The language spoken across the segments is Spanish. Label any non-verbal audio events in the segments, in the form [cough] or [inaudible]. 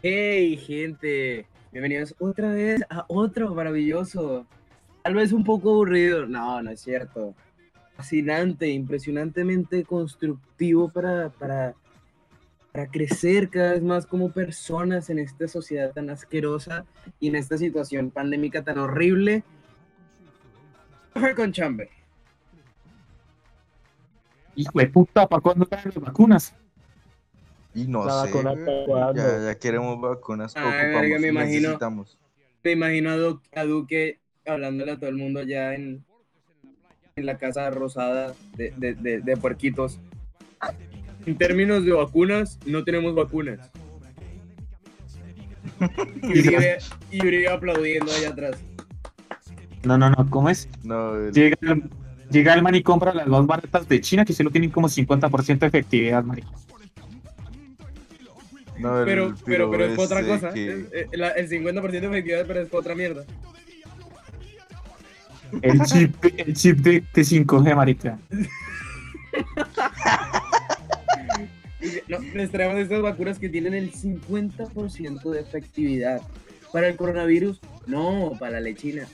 Hey, gente, bienvenidos otra vez a otro maravilloso, tal vez un poco aburrido, no, no es cierto, fascinante, impresionantemente constructivo para, para, para crecer cada vez más como personas en esta sociedad tan asquerosa y en esta situación pandémica tan horrible. Con chambe. Hijo de puta, ¿para cuándo traen las vacunas? Y no La sé, ya, ya queremos vacunas, Ay, ocupamos, verga, me imagino. necesitamos. Me imagino a, Du- a Duque hablándole a todo el mundo ya en, en la casa rosada de, de, de, de puerquitos. En términos de vacunas, no tenemos vacunas. [laughs] Y Uribe, y Uribe aplaudiendo allá atrás. No, no, no, ¿cómo es? No, el- Llega el, llega el man y compra las más baratas de China que solo tienen como 50% de efectividad, marico. No, el Pero, pero, pero es otra cosa. que- Es- eh, la- el 50% de efectividad, pero es otra mierda. El chip, el chip de, de 5G, marica. No, les traemos estas vacunas que tienen el 50% de efectividad. Para el coronavirus, no, para la lechina.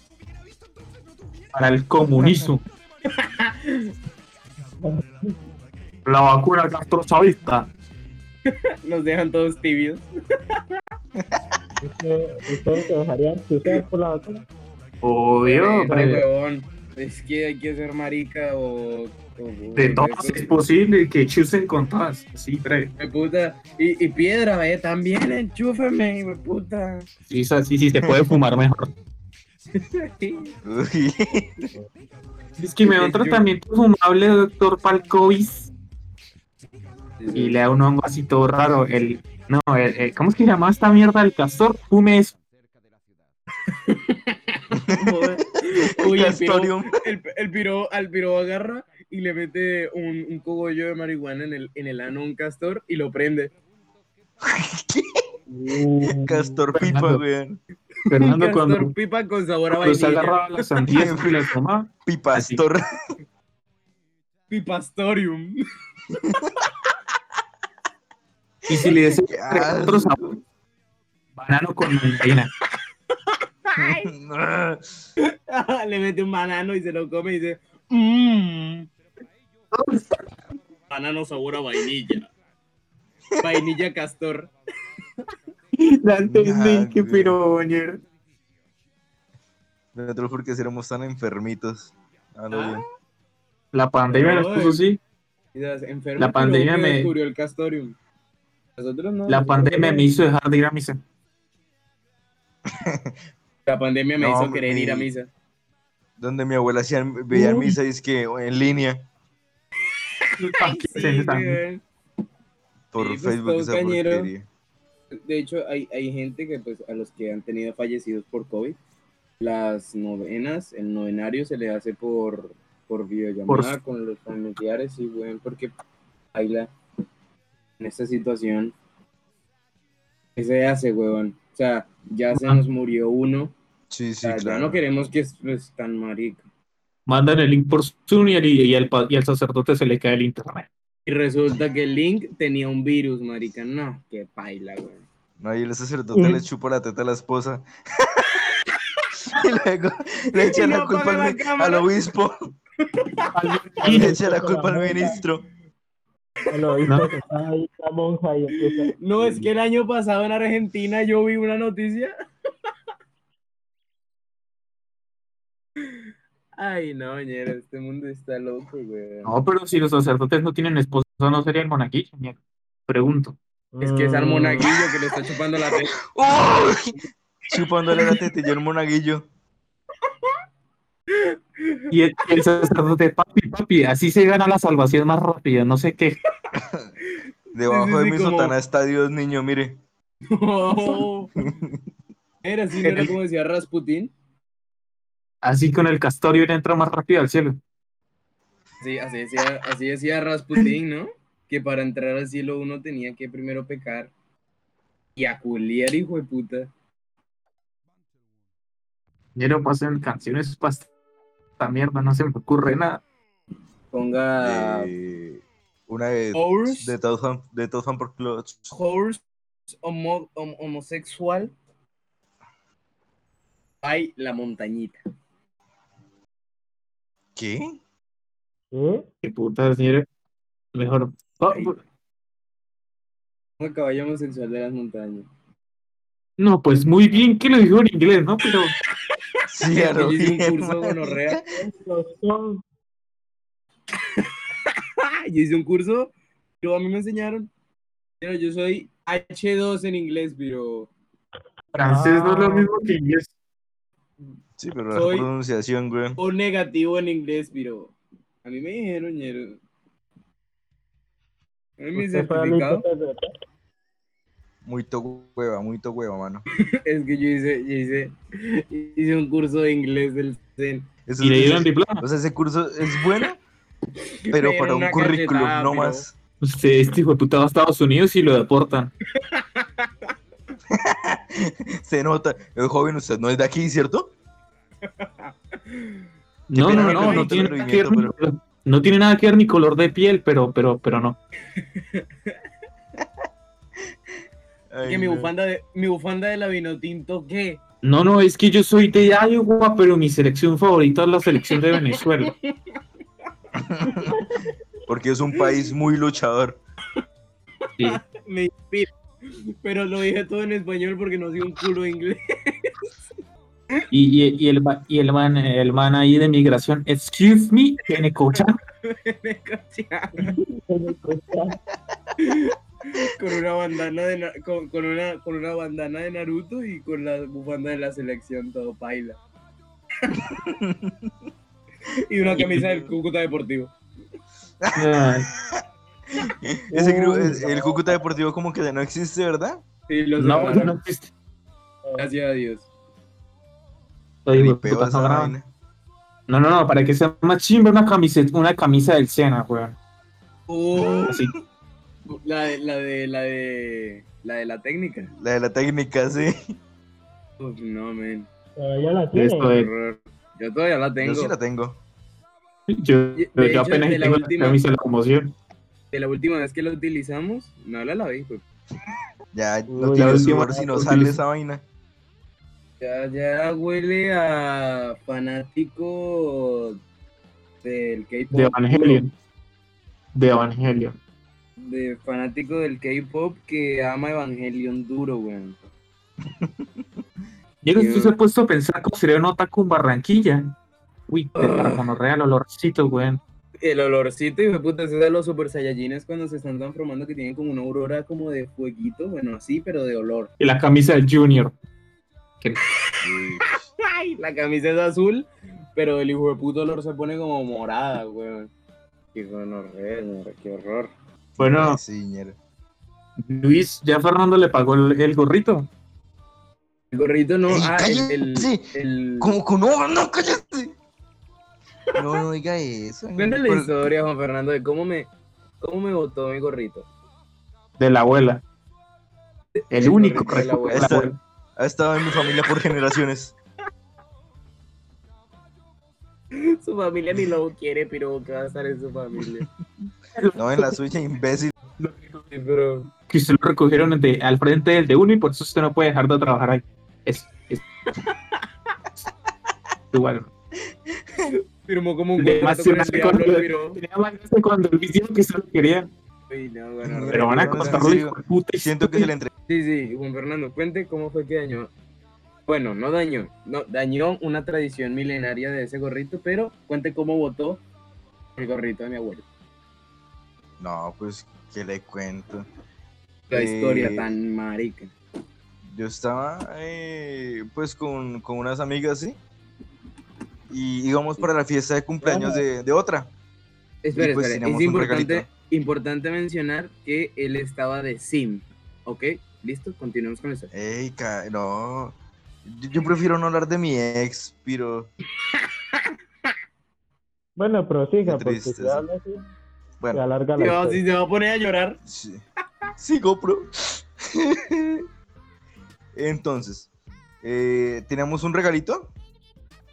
Para el comunismo. [laughs] La vacuna gastrochavista. [laughs] Nos dejan todos tibios. ¿Usted- ¿Ustedes se dejarían chusear por la vacuna? Obvio, pero huevón. Es que hay que ser marica o. o- de todas eso- es posible que chusen con todas. Sí, bre. de puta. Y, y piedra, eh, también enchúfeme, hijo de puta. Sí, sí, sí, sí, se puede fumar mejor. [laughs] [laughs] Es que me da un tratamiento fumable, doctor Palcovis. Y le da un hongo así todo raro. El, no, el, el- ¿cómo es que se llama esta mierda? El castor, fume eso. [laughs] Uy, el piro, Castorium. el, el piro, al piro agarra y le mete un, un cogollo de marihuana en el, en el ano a un castor y lo prende. Uh, Castor pipa, Fernando. weón. Fernando, castor cuando, pipa con sabor a se vainilla. agarraba las sandías y las tomaba, Pipastor. Pipastorium. [laughs] y si le decía [laughs] Qué otro sabor, banano con mandarina. [laughs] le mete un banano y se lo come y dice, mmm. Banano sabor a vainilla. Vainilla castor. La entendí, Nah, qué piroñero. Nosotros porque éramos tan enfermitos. Ah. La pandemia nos puso así. La pandemia me- descubrió el castorium. Nosotros no. La pandemia me hizo dejar de ir a misa. [laughs] La pandemia me No, hizo querer ir a mi- misa. Donde mi abuela hacía, veía misa y es que en línea. [laughs] Por Sí, pues, Facebook esa porquería. De hecho, hay, hay gente que, pues, a los que han tenido fallecidos por COVID, las novenas, el novenario se le hace por, por videollamada Por- con los familiares, sí, güey, porque baila en esta situación. ¿Qué se hace, weón? O sea, ya se nos murió uno. Sí, O sí, sea, claro. ya no queremos que es pues, tan marica. Mandan el link por Zoom y, el- y y al sacerdote se le cae el internet. Y resulta que el link tenía un virus, marica. No, qué paila, güey. No, y el sacerdote le chupa la teta a la esposa. [laughs] y luego le [laughs] echa la culpa al, obispo. Y [laughs] le echa la culpa al ministro. [laughs] No. que está ahí la monja y empieza. No, es que el año pasado en Argentina yo vi una noticia. [laughs] Ay, no, ñero, este mundo está loco, güey. No, pero si los sacerdotes no tienen esposa, ¿no sería el monaguillo? ñero? Pregunto. Es que es al Mm, monaguillo que le está chupando la [laughs] teta. ¡Uy! Chupándole la tetilla al monaguillo. Y el, el sacerdote, papi, papi, así se gana la salvación más rápida, no sé qué. [laughs] Debajo Sí, sí, de sí, mi como- sotana está Dios, niño, mire. [laughs] No. Era así, ¿no era como decía Rasputín? Así con el castorio entra más rápido al cielo. Sí, así decía, así decía Rasputín, ¿no? Que para entrar al cielo uno tenía que primero pecar y a culiar, hijo de puta. Ñero, pasen canciones para esta mierda, no se me ocurre nada. Ponga Eh, una de, Horse, de Tottenham por Clutch. Horse homo- hom- homosexual, hay la montañita. ¿Qué? ¿Qué? Qué puta, señor. Mejor. Oh, Ay. Un caballo homosexual de las montañas. no, pues muy bien que lo dijo en inglés, ¿no? Pero Sí, a lo Yo hice un curso gonorrea. [laughs] Yo hice un curso, pero a mí me enseñaron. Pero yo soy H2 en inglés, pero francés no es lo Ah. mismo que inglés. Sí, pero Soy- la pronunciación, güey. o negativo en inglés, pero a mí me dijeron, ñero. A mí al certificado. Muy to hueva, muy to hueva, mano. [laughs] es que yo hice, yo hice, hice un curso de inglés del CEN. Eso Y le es- dieron diploma. o sea, ese curso es bueno, [laughs] pero Me para un currículum, cachetada, no pero- más. Usted, este hijo de puta va a Estados Unidos y lo deportan. [laughs] Se nota. El joven, usted no es de aquí, ¿cierto? No, no, no, no tiene, nada que ver, ni- no tiene nada que ver ni color de piel, pero, pero, pero no. Ay, que mi no. bufanda de, mi bufanda de la Vinotinto, ¿qué? No, no, es que yo soy de Iowa, pero mi selección favorita es la selección de Venezuela. [laughs] Porque es un país muy luchador. Sí. [laughs] Me inspira. Pero lo dije todo en español porque no sé un culo de inglés. Y, y, y el, y el man, el man ahí de migración, excuse me, tiene [laughs] [laughs] con una bandana de con, con una con una bandana de Naruto y con la bufanda de la selección todo paila. [laughs] y una camisa del Cúcuta Deportivo. Ay, [laughs] Ese gru- Uy, es- el. Cúcuta Deportivo como que ya no existe, ¿verdad? Sí, lo No, no existe. Gracias a Dios. Puta. No, no, no, para que sea más chimba una camiseta, una camisa del Sena, weón. Oh, Así. La de la de la de la de la técnica. La de la técnica, sí. Uf, no, men. Todavía la Esto tiene. es- Horror. Yo todavía la tengo. Yo sí la tengo. Yo, yo hecho, apenas de la tengo última- la camisa de la conmoción. De la última vez que la utilizamos, no la lavé, pues. Ya no Uy, tiene la sudor última- si no sale última- esa vaina. Ya, ya huele a fanático del K-pop. De Evangelion. De Evangelion. De fanático del K-pop que ama Evangelion duro, weón. [laughs] Yo estoy se ha puesto a pensar cómo sería un otaku en Barranquilla. Uy, de Ah. real, olorcito, weón. El olorcito y de puta, ese de los super saiyajines cuando se están transformando que tienen como una aurora como de fueguito, bueno, así, pero de olor. Y la camisa del Junior. [laughs] Ay, la camisa es azul, pero el hijo de puto olor se pone como morada, weón. Qué ñora, qué horror. Bueno. Luis, ya Fernando le pagó el, el gorrito. El gorrito no, Ey, ah, el, el, el- ¿Cómo que no? ¡No, cállate! No, no diga eso. Cuéntale la historia, Juan Fernando, de cómo me, cómo me botó mi gorrito. De la abuela. El, El único gorrito de la abuela. Ha estado en mi familia por generaciones. Su familia ni lo quiere, pero que va a estar en su familia. [laughs] No en la suya, imbécil. Pero Que usted lo recogieron de- al frente del de uno y por eso usted no puede dejar de trabajar ahí. Es, es- [laughs] Igual. firmó como un contrato con el se diablo, pero... Tenía más gracia cuando dijo que se lo quería. Uy, no, bueno, Pero van a costarlo, serio. hijo de puta. y Siento que se le entre... Sí, sí, Juan Fernando, cuente cómo fue que dañó. Bueno, no dañó, no, dañó una tradición milenaria de ese gorrito, pero cuente cómo votó el gorrito de mi abuelo. No, pues, ¿qué le cuento? La Eh, historia tan marica. Yo estaba, eh, pues, con, con unas amigas, ¿sí? Y íbamos para la fiesta de cumpleaños de, de otra. Espera, pues espera, es importante, importante mencionar que él estaba de sim, ¿ok? ¿Listo? Continuemos con eso. Ey, no. Yo, yo prefiero no hablar de mi ex, pero... [laughs] Bueno, prosiga, porque triste, si habla así, se Bueno, alarga la si se va a poner a llorar, sí. Sí, GoPro. [laughs] Entonces, eh, teníamos un regalito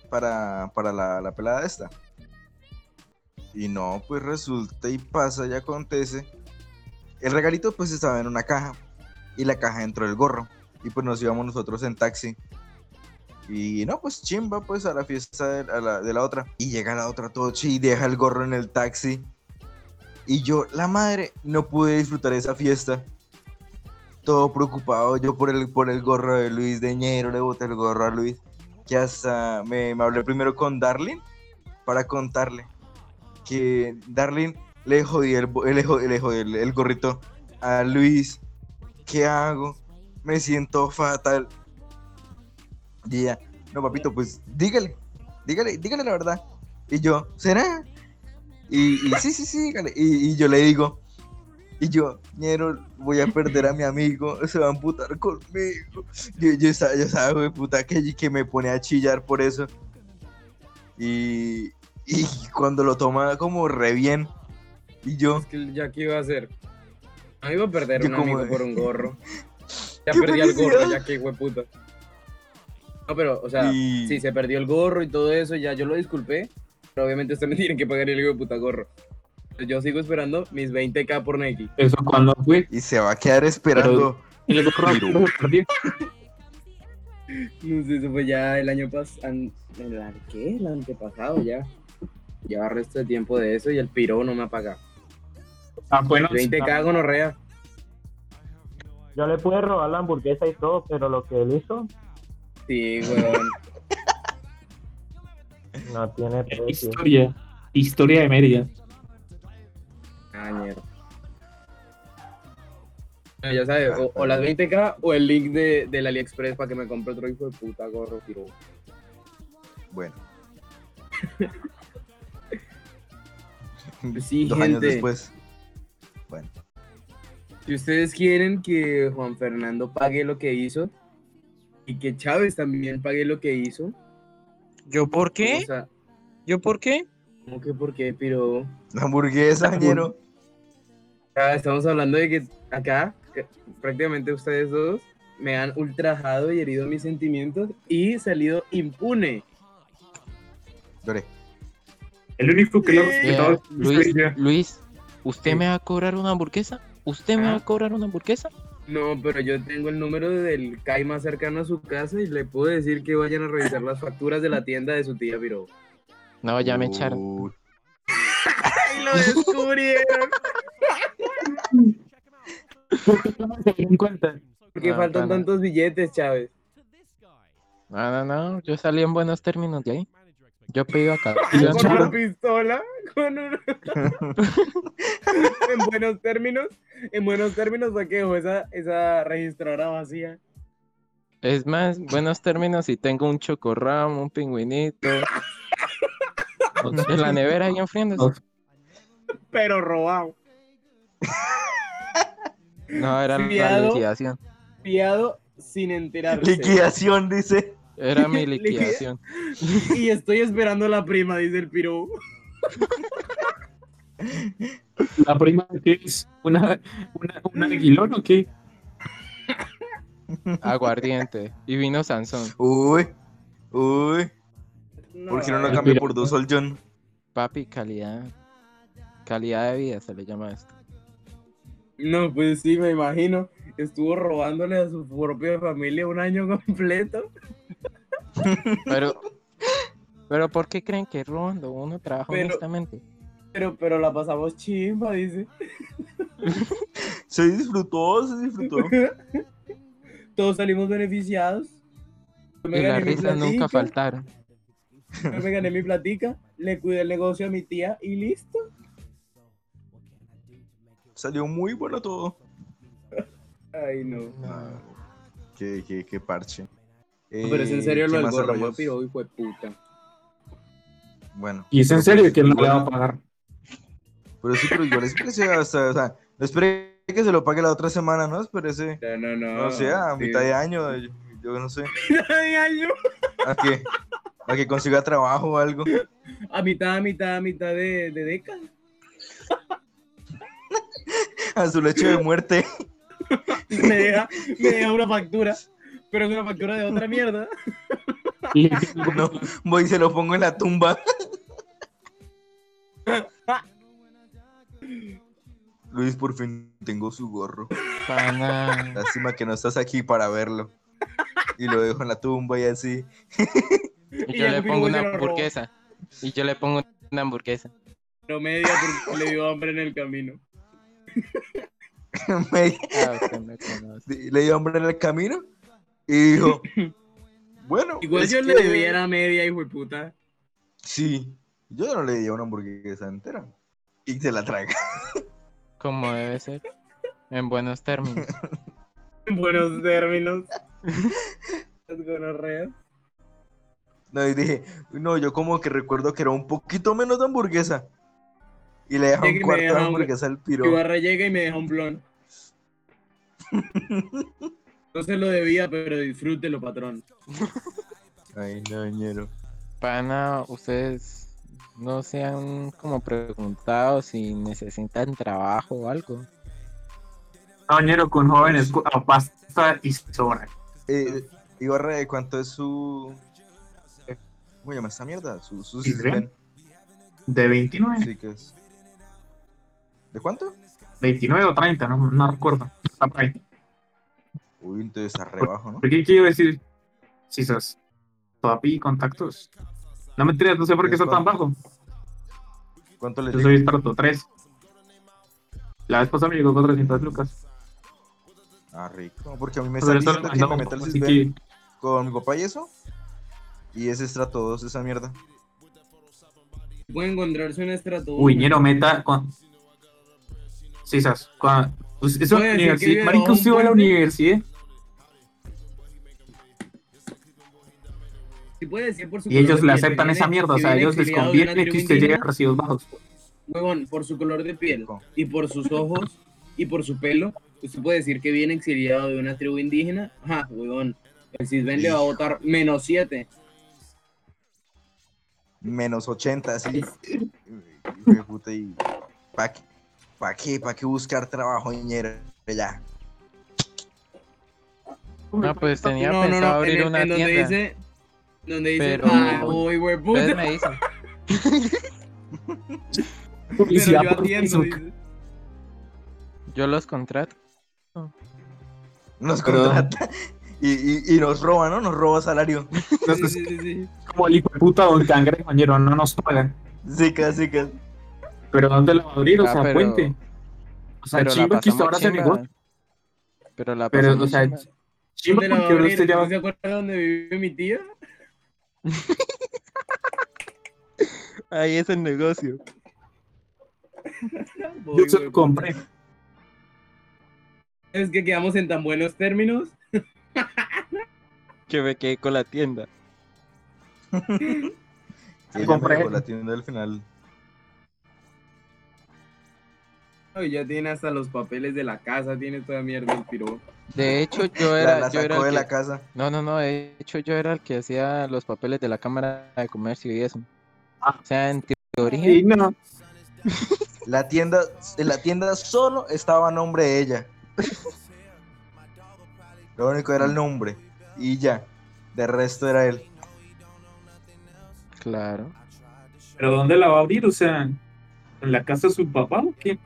para, para la, la pelada esta. Y no, pues resulta y pasa y acontece. El regalito pues estaba en una caja. y la caja dentro del gorro. Y pues nos íbamos nosotros en taxi. Y no, pues chimba, pues a la fiesta de, a la, de la otra. Y llega la otra todo chi y deja el gorro en el taxi. Y yo, la madre, no pude disfrutar esa fiesta. Todo preocupado yo por el, por el gorro de Luis de Ñero, le boté el gorro a Luis. Que hasta me, me hablé primero con Darlene para contarle que Darlene le jodí el, le jodí- le jodí el, el gorrito a Luis. ¿Qué hago? Me siento fatal. Y ella, no, papito, pues dígale, dígale, dígale la verdad. Y yo, ¿será? Y, y sí, sí, sí, dígale. Y, y yo le digo, y yo, ñero, voy a perder a mi amigo, se va a amputar conmigo. Yo, yo, estaba, yo estaba, güey, puta, que, que me pone a chillar por eso. Y, y cuando lo toma como re bien, y yo, Es que ya que iba a hacer. No iba a perder un como- amigo por un gorro. [laughs] Ya ¡Qué perdí el gorro, ya que hueputa. No, pero, o sea, y- sí, se perdió el gorro y todo eso, ya yo lo disculpé. Pero obviamente ustedes [laughs] me tienen que pagar el hijo de puta gorro. Yo sigo esperando mis 20k por Nike. Eso cuando fue. y se va a quedar esperando. El gorro Pero- se perdió. No sé, eso fue ya el año pasado. ¿Qué? El antepasado ya. Lleva resto de tiempo de eso y el piro no me ha pagado. Ah, bueno. 20k gonorrea. Yo le pude robar la hamburguesa y todo, pero lo que él hizo Sí, weón. [laughs] no tiene precio. Historia. Historia de Mérida. Ah, mierda. Ya sabes, o, o las 20k o el link de, del AliExpress para que me compre otro hijo de puta gorro, piro. Bueno. Sí, Dos años después. Bueno, Si ustedes quieren que Juan Fernando pague lo que hizo y que Chávez también pague lo que hizo, ¿Yo por o qué? sea, ¿Yo por qué? ¿cómo que por qué, piro? la hamburguesa, ñero. Estamos hablando de que acá que prácticamente ustedes dos me han ultrajado y herido mis sentimientos y salido impune. Lloré. El único que lo ha Luis. Luis, ¿usted Sí. me va a cobrar una hamburguesa? ¿Usted me va Ah. a cobrar una hamburguesa? No, pero yo tengo el número del CAI más cercano a su casa y le puedo decir que vayan a revisar las facturas de la tienda de su tía Piro. No, ya me echaron. Uy, ¡Ay, lo descubrieron! ¿Por qué no se dieron cuenta? ¿Por qué No, faltan tantos billetes, Chávez? No, no, no, yo salí en buenos términos de ahí. Yo pedí acá. [laughs] ¿Con una pistola? ¿Con una... en buenos términos, en buenos términos fue que dejó esa, esa registradora vacía. Es más, buenos términos y tengo un chocorram, un pingüinito. [laughs] En la nevera ahí enfriándose. Pero robado. No, era la liquidación. Fiado sin enterarse. Liquidación, dice. Era [laughs] mi Liquida- liquidación. Y estoy esperando la prima, dice el piro. ¿La prima que es? ¿Una, una, un aguilón o qué? Aguardiente. Y vino Sansón. Uy, uy. ¿Por qué no lo cambia por dos Sol John? Papi, calidad. Calidad de vida se le llama esto. No, pues sí, me imagino. Estuvo robándole a su propia familia un año completo. Pero, [laughs] pero ¿por qué creen que robando uno trabaja Pero- honestamente? Pero, pero la pasamos chimba, dice. [laughs] Se disfrutó, se disfrutó. [laughs] Todos salimos beneficiados. Yo me Y las gané mi risas nunca platica, faltaron. yo me gané mi platica, le cuidé el negocio a mi tía y listo. Salió muy bueno todo. Ay, no. No. Qué, qué, qué parche. Pero es en serio Eh, lo ¿qué del gorro, yo piro, hijo de puta. Bueno. Y es en serio que no le va a pagar. Pero sí, pero igual espérese hasta, o sea, no espere que se lo pague la otra semana, ¿no? Espérese, No, no, no. no sé, a sí. mitad de año, yo, yo no sé, [laughs] Mitad de año. a que, a que consiga trabajo o algo. A mitad, a mitad, a mitad de, de década. [laughs] A su lecho de muerte. [laughs] Me deja, me deja una factura. Pero es una factura de otra mierda. [laughs] No, voy y se lo pongo en la tumba. Luis, por fin tengo su gorro. Pana. Lástima que no estás aquí para verlo. Y lo dejo en la tumba y así. Y Y yo le pongo una hamburguesa. Y yo le pongo una hamburguesa. Pero media porque le dio hambre en el camino. [laughs] Me- Ah, le dio hambre en el camino y dijo, [laughs] bueno, Igual yo le que- debiera media, hijo de puta. Sí, yo no le di una hamburguesa entera. Y se la traga. Como debe ser. En buenos términos. [laughs] En buenos términos. Las gonorreas. No, y dije, no, yo como que recuerdo que era un poquito menos de hamburguesa. Y le deja y un cuarto de hamburguesa al piro. Ibarra llega y me deja un blon. [laughs] No se lo debía, pero disfrútelo, patrón. Ay, no, ñero. Pana, ustedes no se han como preguntado si necesitan trabajo o algo. Cañero con jóvenes a pasta y sobra. Eh, ¿de ¿cuánto es su... eh, ¿Cómo llama esta mierda? Su, su. De 29, Sí, que es... ¿De cuánto? 29 o 30, no, no recuerdo. Está por ahí. Uy, entonces rebajo, ¿no? ¿Por qué quiero decir si sos papi contactos? No me no sé por qué está tan bajo. ¿Cuánto le Yo soy estrato 3. La vez pasada me llegó 400 lucas. Ah, rico. Porque a mí me diciendo que me mandamos, meta el que- con mi papá y eso. Y ese estrato 2, esa mierda. Puede encontrarse un estrato. Uy, uno. ñero, meta con. Sí, sas. Con... pues, Eso universidad. Marico, usted va a la universidad Si puede decir por su y ellos de le piel, aceptan esa mierda. O sea, a ellos les conviene que usted llegue a recibos bajos. Huevón, por su color de piel y por sus ojos y por su pelo, usted puede decir que viene exiliado de una tribu indígena. Ajá, huevón. El Cisben le va a votar menos 7. Menos 80, así. [laughs] Hijo de puta, y. ¿Para qué? ¿Para qué? ¿Para qué buscar trabajo, ñero? Ya. No, pues tenía No, pensado no. Abrir el- una en donde tienda. dice. Donde dice. Pero- Ah, uy, hueputa. me dicen. [laughs] Pero yo atiendo. Dice. Yo los contrato. Nos Pero- contrata. Y, y, y nos roba, ¿no? Nos roba salario. Sí, Entonces, sí, sí, sí. como el hijo de puta Don Cangrejo, no nos pagan. Sí, casi, casi. Pero ¿dónde la va a abrir? O Ah, sea, pero- puente. O sea, chimba que ahora se negó. Pero la Pero, o sea, chimba. chimba ¿Dónde la va a porque abrir? usted ya va ¿No se acuerda dónde vive mi tía? Ahí es el negocio. Yo se lo compré. Es que quedamos en tan buenos términos. Que me quedé con la tienda. Y ella [laughs] compré. me dejó la tienda al final. Ay, ya tiene hasta los papeles de la casa, tiene toda mierda el piro. De hecho, yo La, era, la yo era sacó el de que- la casa. No, no, no, de hecho yo era el que hacía los papeles de la Cámara de Comercio y eso. Ah. O sea, en teoría, Sí, no. La tienda, en la tienda solo estaba a nombre de ella. Lo único era el nombre. Y ya. De resto era él. claro. ¿Pero dónde la va a abrir? O sea, ¿en la casa de su papá o qué?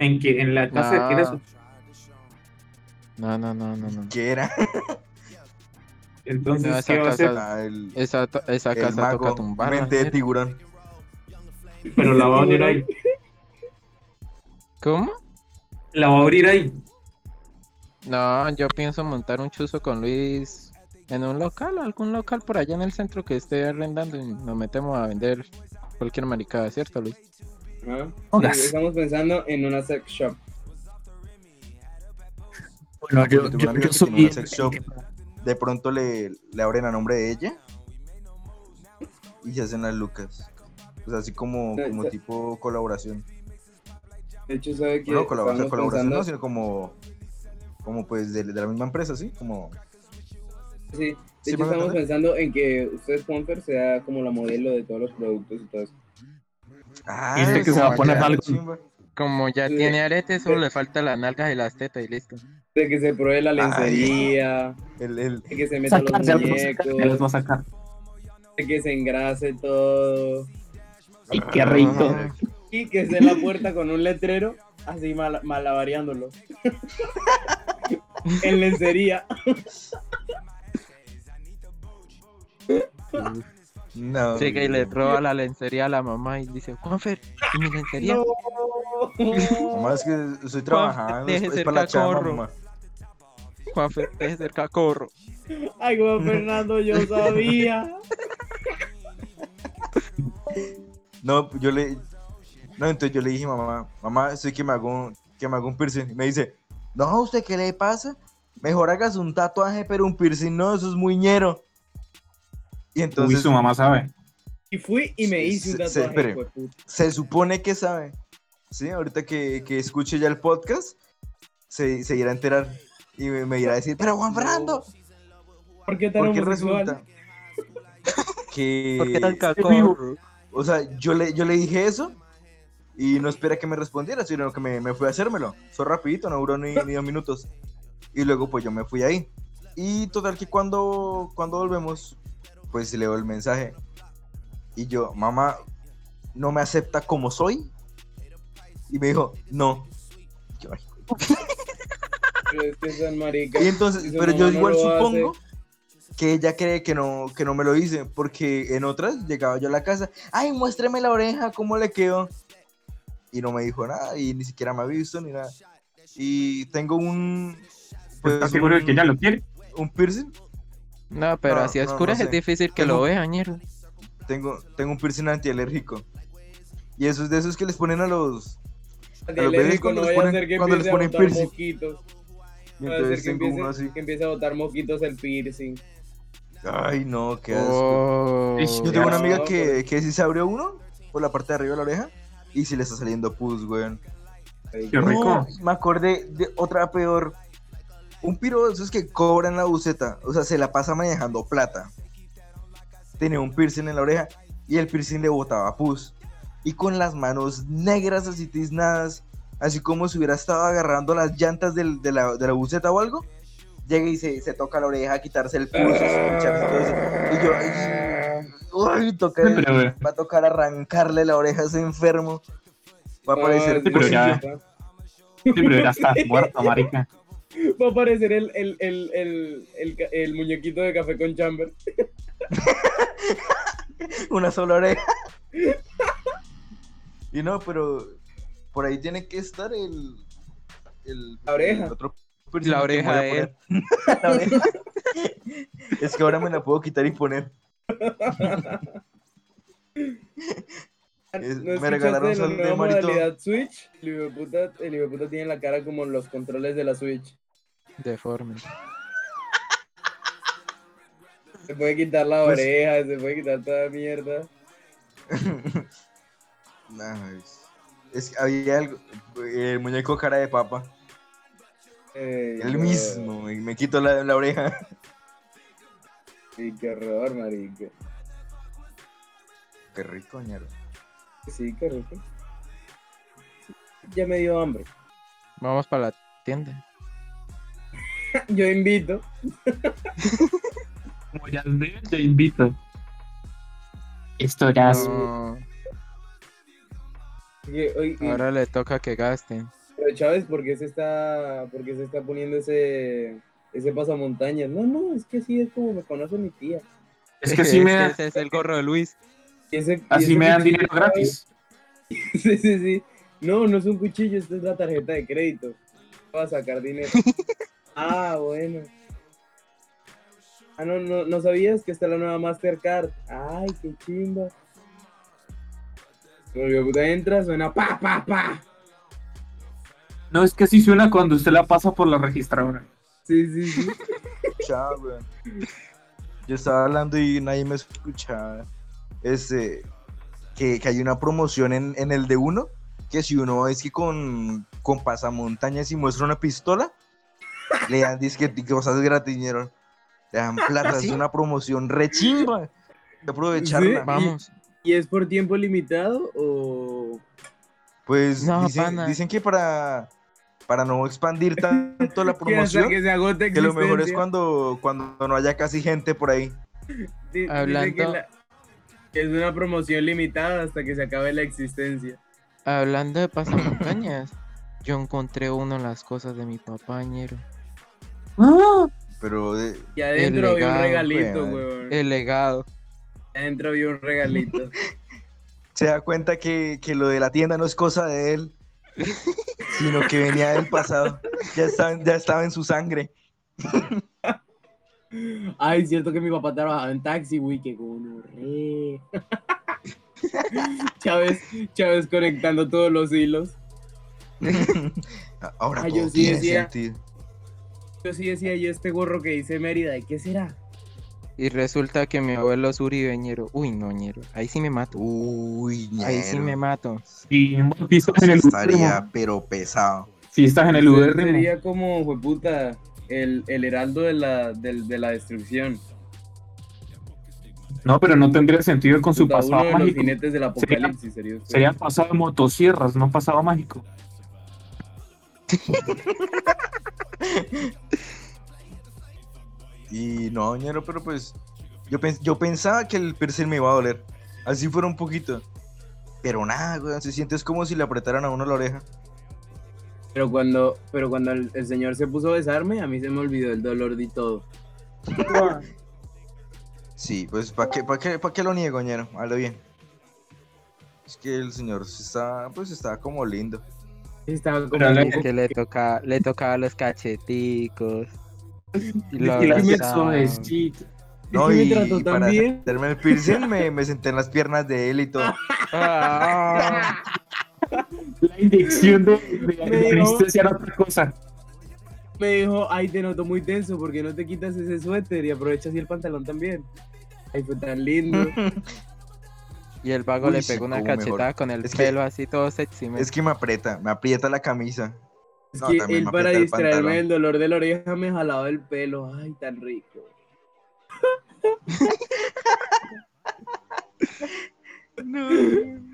¿En qué? ¿En la casa de quién es? No. No, no, no, no, no. Que era Entonces, No, esa ¿qué va a hacer? casa- ah, el, Esa, esa el casa toca mago tumbarla. mente de ¿no? tiburón. Pero la va a abrir ahí. ¿Cómo? La va a abrir ahí. No, yo pienso montar un chuzo con Luis en un local, algún local por allá en el centro que esté arrendando y nos metemos a vender cualquier maricada, ¿cierto, Luis? Sí, estamos pensando en una sex shop. Bueno, yo- yo- yo yo soy- una sex shop. De pronto le, le abren a nombre de ella. Y se hacen las lucas. Sea, así como, como tipo colaboración. De hecho, ¿sabe que No, colaboración, colaboración, no, pensando- sino como, como pues de, de la misma empresa, ¿sí? Como, Sí, de ¿Sí hecho estamos pensando en que usted, Juanfer, sea como la modelo de todos los productos y todo eso. Ah, Dice que se va a poner algo. chimba. Como ya Sí. tiene aretes, solo le falta las nalgas y las tetas y listo. De que se pruebe la lencería, El, el, de que se meta los Sacar, ya los va a sacar, ya los muñecos, va a sacar. de que se engrase todo Ay, qué rico. Ah, y que esté en la puerta con un letrero. así mal, malavariándolo. [laughs] en lencería. No. Llega y le roba la lencería a la mamá y dice, Juanfer, ¿y mi lencería? No. Mamá, es que estoy trabajando, es, deje es ser para la chamba, cacorro. mamá. Juanfer, deje de ser cacorro. Ay, Juan Fernando, yo [laughs] sabía. No, yo le. No, entonces yo le dije, mamá, mamá, estoy que me hago un, que me hago un piercing. Y me dice, no, ¿a usted qué le pasa? Mejor hagas un tatuaje, pero un piercing no, eso es muy Y Uy, entonces su mamá sabe. Y fui y me hice un Se- se- tatuaje. espere. se supone que sabe. Sí, ahorita que, que escuche ya el podcast, se, se irá a enterar y me, me irá a decir, pero Juan Fernando, ¿Por qué tan porque resulta [laughs] que... ¿Por qué tan vivo. cacorro? O sea, yo le, yo le dije eso y no espera que me respondiera, sino que me, me fui a hacérmelo. Fue rapidito, no duró ni, [laughs] ni dos minutos. Y luego pues yo me fui ahí. Y total que cuando, cuando volvemos, pues leo el mensaje. Y yo, mamá, ¿no me acepta como soy? Y me dijo, no. Yo, "Ay". [laughs] Pero es que son maricas. y entonces, Y su pero yo no igual supongo hace. que ella cree que no, que no me lo hice, porque en otras llegaba yo a la casa, ay, muéstrame la oreja, cómo le quedó. Y no me dijo nada, y ni siquiera me ha visto ni nada. Y tengo un. pues, ¿Estás seguro de que ella lo quiere? Un piercing. No, pero No, así a no, no oscuras sé. es difícil que Tengo- lo vean, ñero. Tengo, tengo un piercing antialérgico. Y eso es de esos que les ponen a los. a los bebés cuando no les ponen- cuando les ponen botar piercing. moquitos. Y entonces que tengo uno empiece, así. que empiece a botar moquitos el piercing. Ay, no, qué asco. Oh, Yo tengo una No, amiga que, pero- que sí se abrió uno por la parte de arriba de la oreja y sí le está saliendo pus, weón. Qué No, rico. me acordé de otra peor. Un piro de esos que cobran la buceta, o sea, se la pasa manejando plata. Tenía un piercing en la oreja y el piercing le botaba pus. Y con las manos negras así tiznadas, así como si hubiera estado agarrando las llantas del- de, la, de la buceta o algo, llega y se, se toca la oreja, a quitarse el pus. Y yo, ay, ay, toca- Sí, pero, eh, va a tocar arrancarle la oreja a ese enfermo. Va a parecer Ah, Sí, pero ya- sí, sí, pero ya está muerto, marica. Va a aparecer el, el, el, el, el, ca- el muñequito de café con chamber. [laughs] una sola oreja. y no, pero por ahí tiene que estar el. el La oreja. el otro piercing La oreja. [laughs] La oreja. es que ahora me la puedo quitar y poner. [laughs] Es- ¿No me regalaron de la sol de modalidad Switch? El hijo de puta, el hijo de puta tiene la cara como los controles de la Switch. Deforme. Se puede quitar la Pues- oreja, se puede quitar toda mierda. [laughs] Nah, es, es que había algo. El muñeco cara de papa. Ey, El mismo. Y me quito la, la oreja. Sí, qué horror, marica. Qué rico, ñero. Sí, qué rico. Ya me dio hambre. Vamos para la tienda. [laughs] Yo invito. Como ya ves, te invito. Historias. No, ahora le toca que gasten. Pero Chávez, ¿por qué se está, por qué se está poniendo ese, ese pasamontañas? No, no, es que así es como me conoce mi tía. Es que [laughs] sí me, Ese es el gorro de Luis. Y ese- y así me dan dinero gratis. [laughs] Sí, sí, sí. No, no es un cuchillo, esta es la tarjeta de crédito. Va a sacar dinero. [laughs] ah, bueno. Ah, no, no, no sabías que está la nueva Mastercard. Ay, qué chimba. Cuando entra, suena pa, pa, pa. No, es que sí suena cuando usted la pasa por la registradora. Sí, sí, sí. [laughs] Chao, weón. Yo estaba hablando y nadie me escuchaba. Este, que, que hay una promoción en, en el de uno, que si uno es que con, con pasamontañas y muestra una pistola, le dan disque cosas gratis. Le dan [laughs] plata, es una promoción rechimba. De aprovecharla. Sí. Vamos. ¿Y es por tiempo limitado o...? Pues No, dicen, dicen que para, para no expandir [laughs] tanto la promoción, que se agote que lo mejor es cuando, cuando no haya casi gente por ahí. Que, Hablando- la- es una promoción limitada hasta que se acabe la existencia. Hablando de pasamontañas, [coughs] Yo encontré uno en las cosas de mi papá, ñero. Ah, Pero de- Y adentro había un legado, regalito, weón. weón. El legado. Adentro había un regalito. [laughs] se da cuenta que, que lo de la tienda no es cosa de él, sino que venía del pasado. Ya estaba, ya estaba en su sangre. [laughs] Ay, cierto que mi papá trabajaba en taxi, güey, que gonorrea. [laughs] Chávez, Chávez conectando todos los hilos. Ahora Ay, todo yo sí tiene decía- sentido. Yo sí decía, yo este gorro que dice Mérida, ¿de qué será? Y resulta que mi abuelo es uribeñero. Uy, no, ñero. Ahí sí me mato. Uy, Ahí sí ñero. me mato. sí, si estás Eso en el estaría, pero pesado. Si estás en el UR. Sería como, puta, el, el heraldo de la, del- de la destrucción. No, pero no tendría sentido con su Puta, pasado uno de los mágico. jinetes del apocalipsis sería usted. Sería pasado de motosierras, no pasado mágico. [laughs] Y no, ñero, pero pues yo, pens- yo pensaba que el piercing me iba a doler. Así fuera un poquito. Pero nada, güey, se siente es como si le apretaran a uno la oreja. Pero cuando, pero cuando el, el señor se puso a besarme, a mí se me olvidó el dolor de todo. Sí, pues ¿para qué, pa qué, pa qué lo niego, ñero? Hazlo bien. Es que el señor está, pues está como lindo. Estaba como Pero poco- Que le toca, le tocaba los cacheticos. Y lo Y suavecito. No, y, trató y tan para hacerme el piercing me, [laughs] me senté en las piernas de él y todo. Ah, La inyección de, de, anestesia era otra cosa. Me dijo, ay, te noto muy tenso, porque no te quitas ese suéter y aprovechas y el pantalón también? Ay, fue tan lindo. [laughs] y el vago Uy, le pegó una mejor. cachetada con el Es que- pelo así todo sexy. man. Es que me aprieta, me aprieta la camisa. Es No, que él para distraerme del dolor de la oreja me jalaba el pelo. Ay, tan rico. [laughs] [laughs]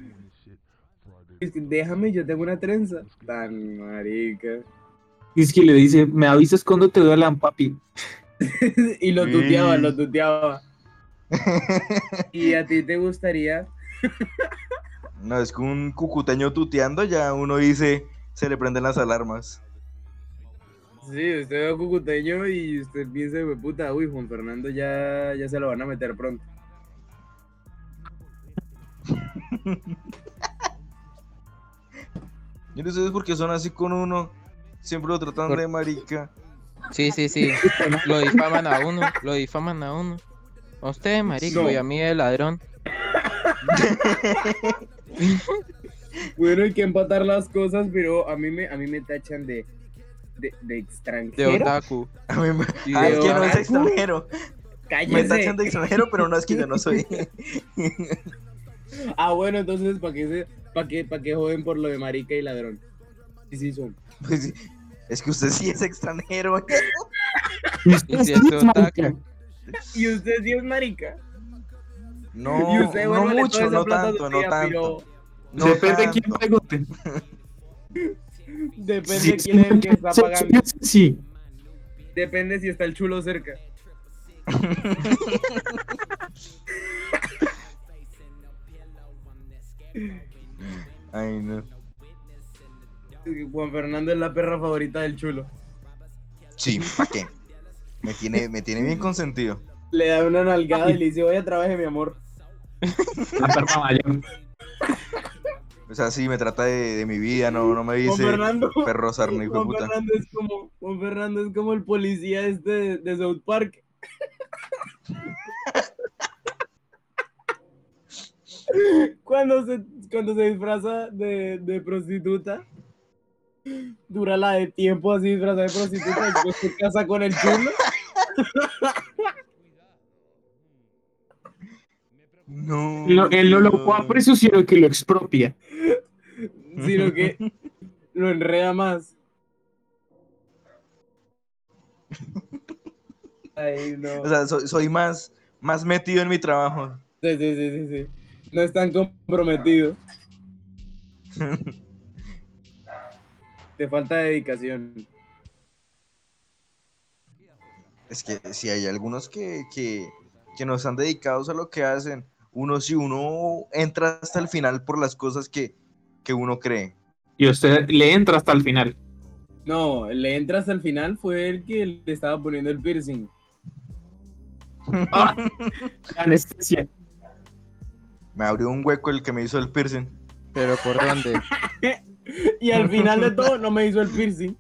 Es que déjame, yo tengo una trenza. Tan marica. Y es que le dice, me avisas cuando te duelan, papi. [laughs] y lo Sí. tuteaba, lo tuteaba. [laughs] ¿Y a ti te gustaría? No, es que un cucuteño tuteando ya uno dice, se le prenden las alarmas. Sí, usted ve cucuteño y usted piensa, "Hue puta, uy, Juan Fernando ya, ya se lo van a meter pronto. [laughs] Yo no sé por qué son así con uno. Siempre lo tratan Por- de marica. Sí, sí, sí. [laughs] Lo difaman a uno, lo difaman a uno. A usted, marico, No. y a mí de ladrón. [laughs] Bueno, hay que empatar las cosas, pero a mí me, a mí me tachan de, de, de De extranjero. otaku. A mí me... Ah, de es que no es extranjero. Me ¡Cállese! tachan de extranjero, pero no es que yo no soy. [laughs] [laughs] Ah, bueno, entonces, ¿para qué, se, pa qué, pa qué joden por lo de marica y ladrón? Sí, sí son. Pues sí, es que usted sí es extranjero. Y Y si es otaku. ¿Y usted sí es marica? No, [laughs] y usted, no bueno, le mucho, no tanto, no tía, tanto. pero No Depende de quién tanto. pregunte. [laughs] Depende Sí, quién es el que está sí, pagando. sí, Sí. Depende si está el chulo cerca. [clears throat] Ay, no. Juan Fernando es la perra favorita del chulo. Sí, ¿para qué? Me tiene, me tiene bien consentido. Le da una nalgada y le dice, oye, trabaje, mi amor. La perra mayor. O sea, sí, me trata de, de mi vida, no, no me Juan dice Fernando. perro de Juan puta. Fernando es como, Juan Fernando es como el policía este de, de South Park. Cuando se, cuando se disfraza de, de prostituta, dura la de tiempo así disfrazada de prostituta y después se casa con el chulo. No. Lo- él no lo juega a precio, sino que lo expropia. sino que lo enreda más. [laughs] Ay, no. O sea, soy, soy más, más metido en mi trabajo. Sí, sí, sí, sí, sí. No están comprometidos. [laughs] Te falta dedicación. Es que si hay algunos que, que, que no están dedicados a lo que hacen. Uno, si uno entra hasta el final por las cosas que, que uno cree. Y usted le entra hasta el final. No, le entra hasta el final fue el que le estaba poniendo el piercing. [laughs] Ah, anestesia. Me abrió un hueco el que me hizo el piercing. Pero ¿por dónde? [laughs] Y al final de todo no me hizo el piercing.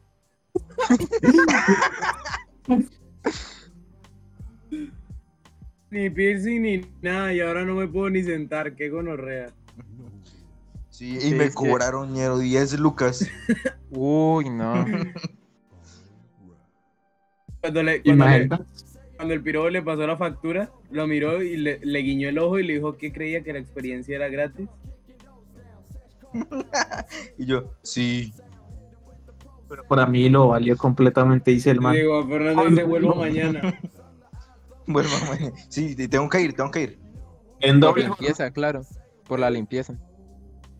ni piercing ni nada, y ahora no me puedo ni sentar, qué gonorrea. Sí, y me cobraron ñero 10 lucas. Uy, no. [laughs] Cuando, le, cuando, le-. Cuando el piro le pasó la factura, lo miró y le, le guiñó el ojo y le dijo que creía que la experiencia era gratis. [laughs] Y yo, sí. Pero para mí lo valió completamente, dice el man. digo, a Fernando dice, vuelvo mañana. [laughs] Bueno, mamá, sí, te- tengo que ir, tengo que ir. En Por doble. limpieza, claro. Por la limpieza.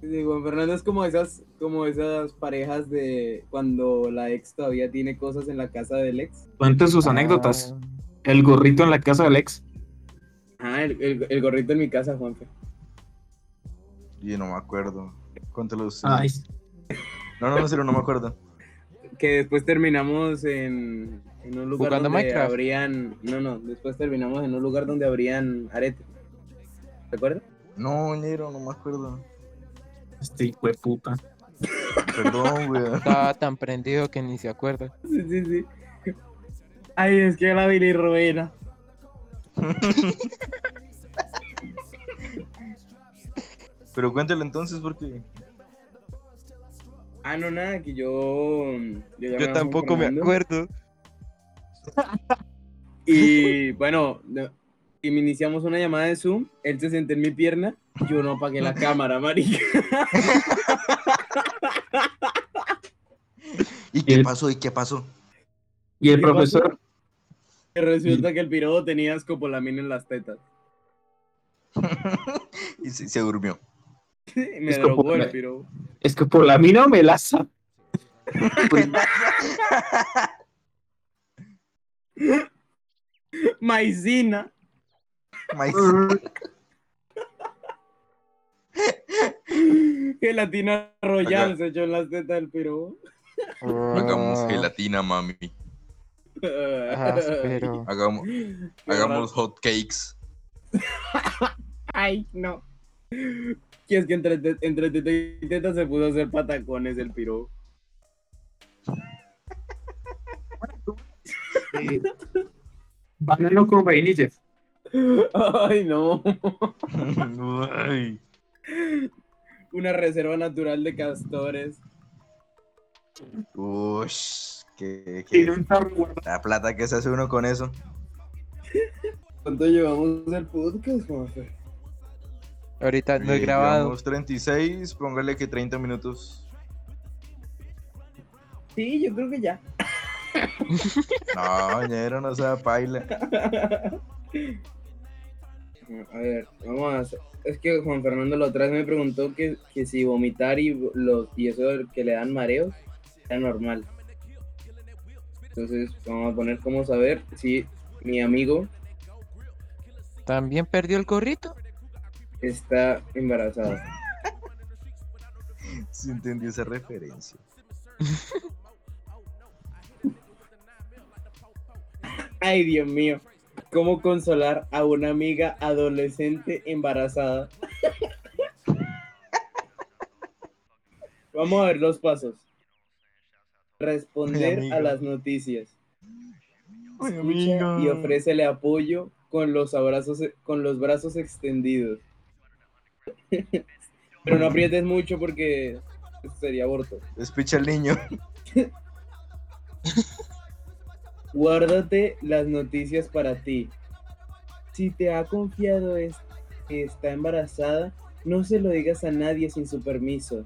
Digo, Juan Fernando es como esas, como esas parejas de cuando la ex todavía tiene cosas en la casa del ex. Cuente sus anécdotas. El gorrito en la casa del ex. Ah, el, el- el gorrito en mi casa, Juanfe. Y no me acuerdo. Cuéntalo usted. Ay, No, no, no, serio, no me acuerdo. Que después terminamos en, en un lugar ¿Jugando donde Minecraft? habrían. No, no, después terminamos en un lugar donde habrían aretes. ¿Te acuerdas? No, ñero, no me acuerdo. este hijo de puta. Perdón, güey. Estaba tan prendido que ni se acuerda. Sí, sí, sí. Ay, es que la bilirruina. Pero cuéntalo entonces porque... Ah, no, nada, que yo. ya Yo me tampoco me acuerdo. [laughs] Y bueno, no- y me iniciamos una llamada de Zoom, él se sentó en mi pierna, yo no apagué la cámara, marica. [laughs] ¿Y qué pasó? ¿Y qué pasó? Y el profesor, resulta que el pirobo tenía escopolamina en las tetas. [laughs] Y se, se durmió. me drogó el pirobo. es que por la mina me la sa- Maicina. Maíz. [laughs] Gelatina royal Acá. se echó en las tetas del pirobo. Hagamos Ah, gelatina, mami. [laughs] Hagamos, hagamos hot cakes. Ay, no. Y es que entre, entre teta y teta se pudo hacer patacones el eh, [laughs] banano con vainillas. Ay, no. Ay. Una reserva natural de castores. Ush, qué- Tiene un tarro guardado. La plata que se hace uno con eso. ¿Cuánto llevamos el podcast, Juanfe? ahorita no he Eh, grabado. llevamos 36, póngale que 30 minutos. Sí, yo creo que ya. [laughs] No, ñero, no sea paila. A ver, vamos a hacer. Es que Juan Fernando la otra vez me preguntó que, que si vomitar y, los, y eso que le dan mareos era normal. Entonces, vamos a poner cómo saber si mi amigo También perdió el gorrito. está embarazado. Si entendí esa referencia. [laughs] Ay, Dios mío. ¿Cómo consolar a una amiga adolescente embarazada? [laughs] Vamos a ver los pasos. Responder a las noticias. Escucha y ofrécele apoyo con los abrazos, con los brazos extendidos. [laughs] Pero no aprietes mucho porque sería aborto. Despicha al niño. [laughs] Guárdate las noticias para ti. Si te ha confiado es- que está embarazada, no se lo digas a nadie sin su permiso.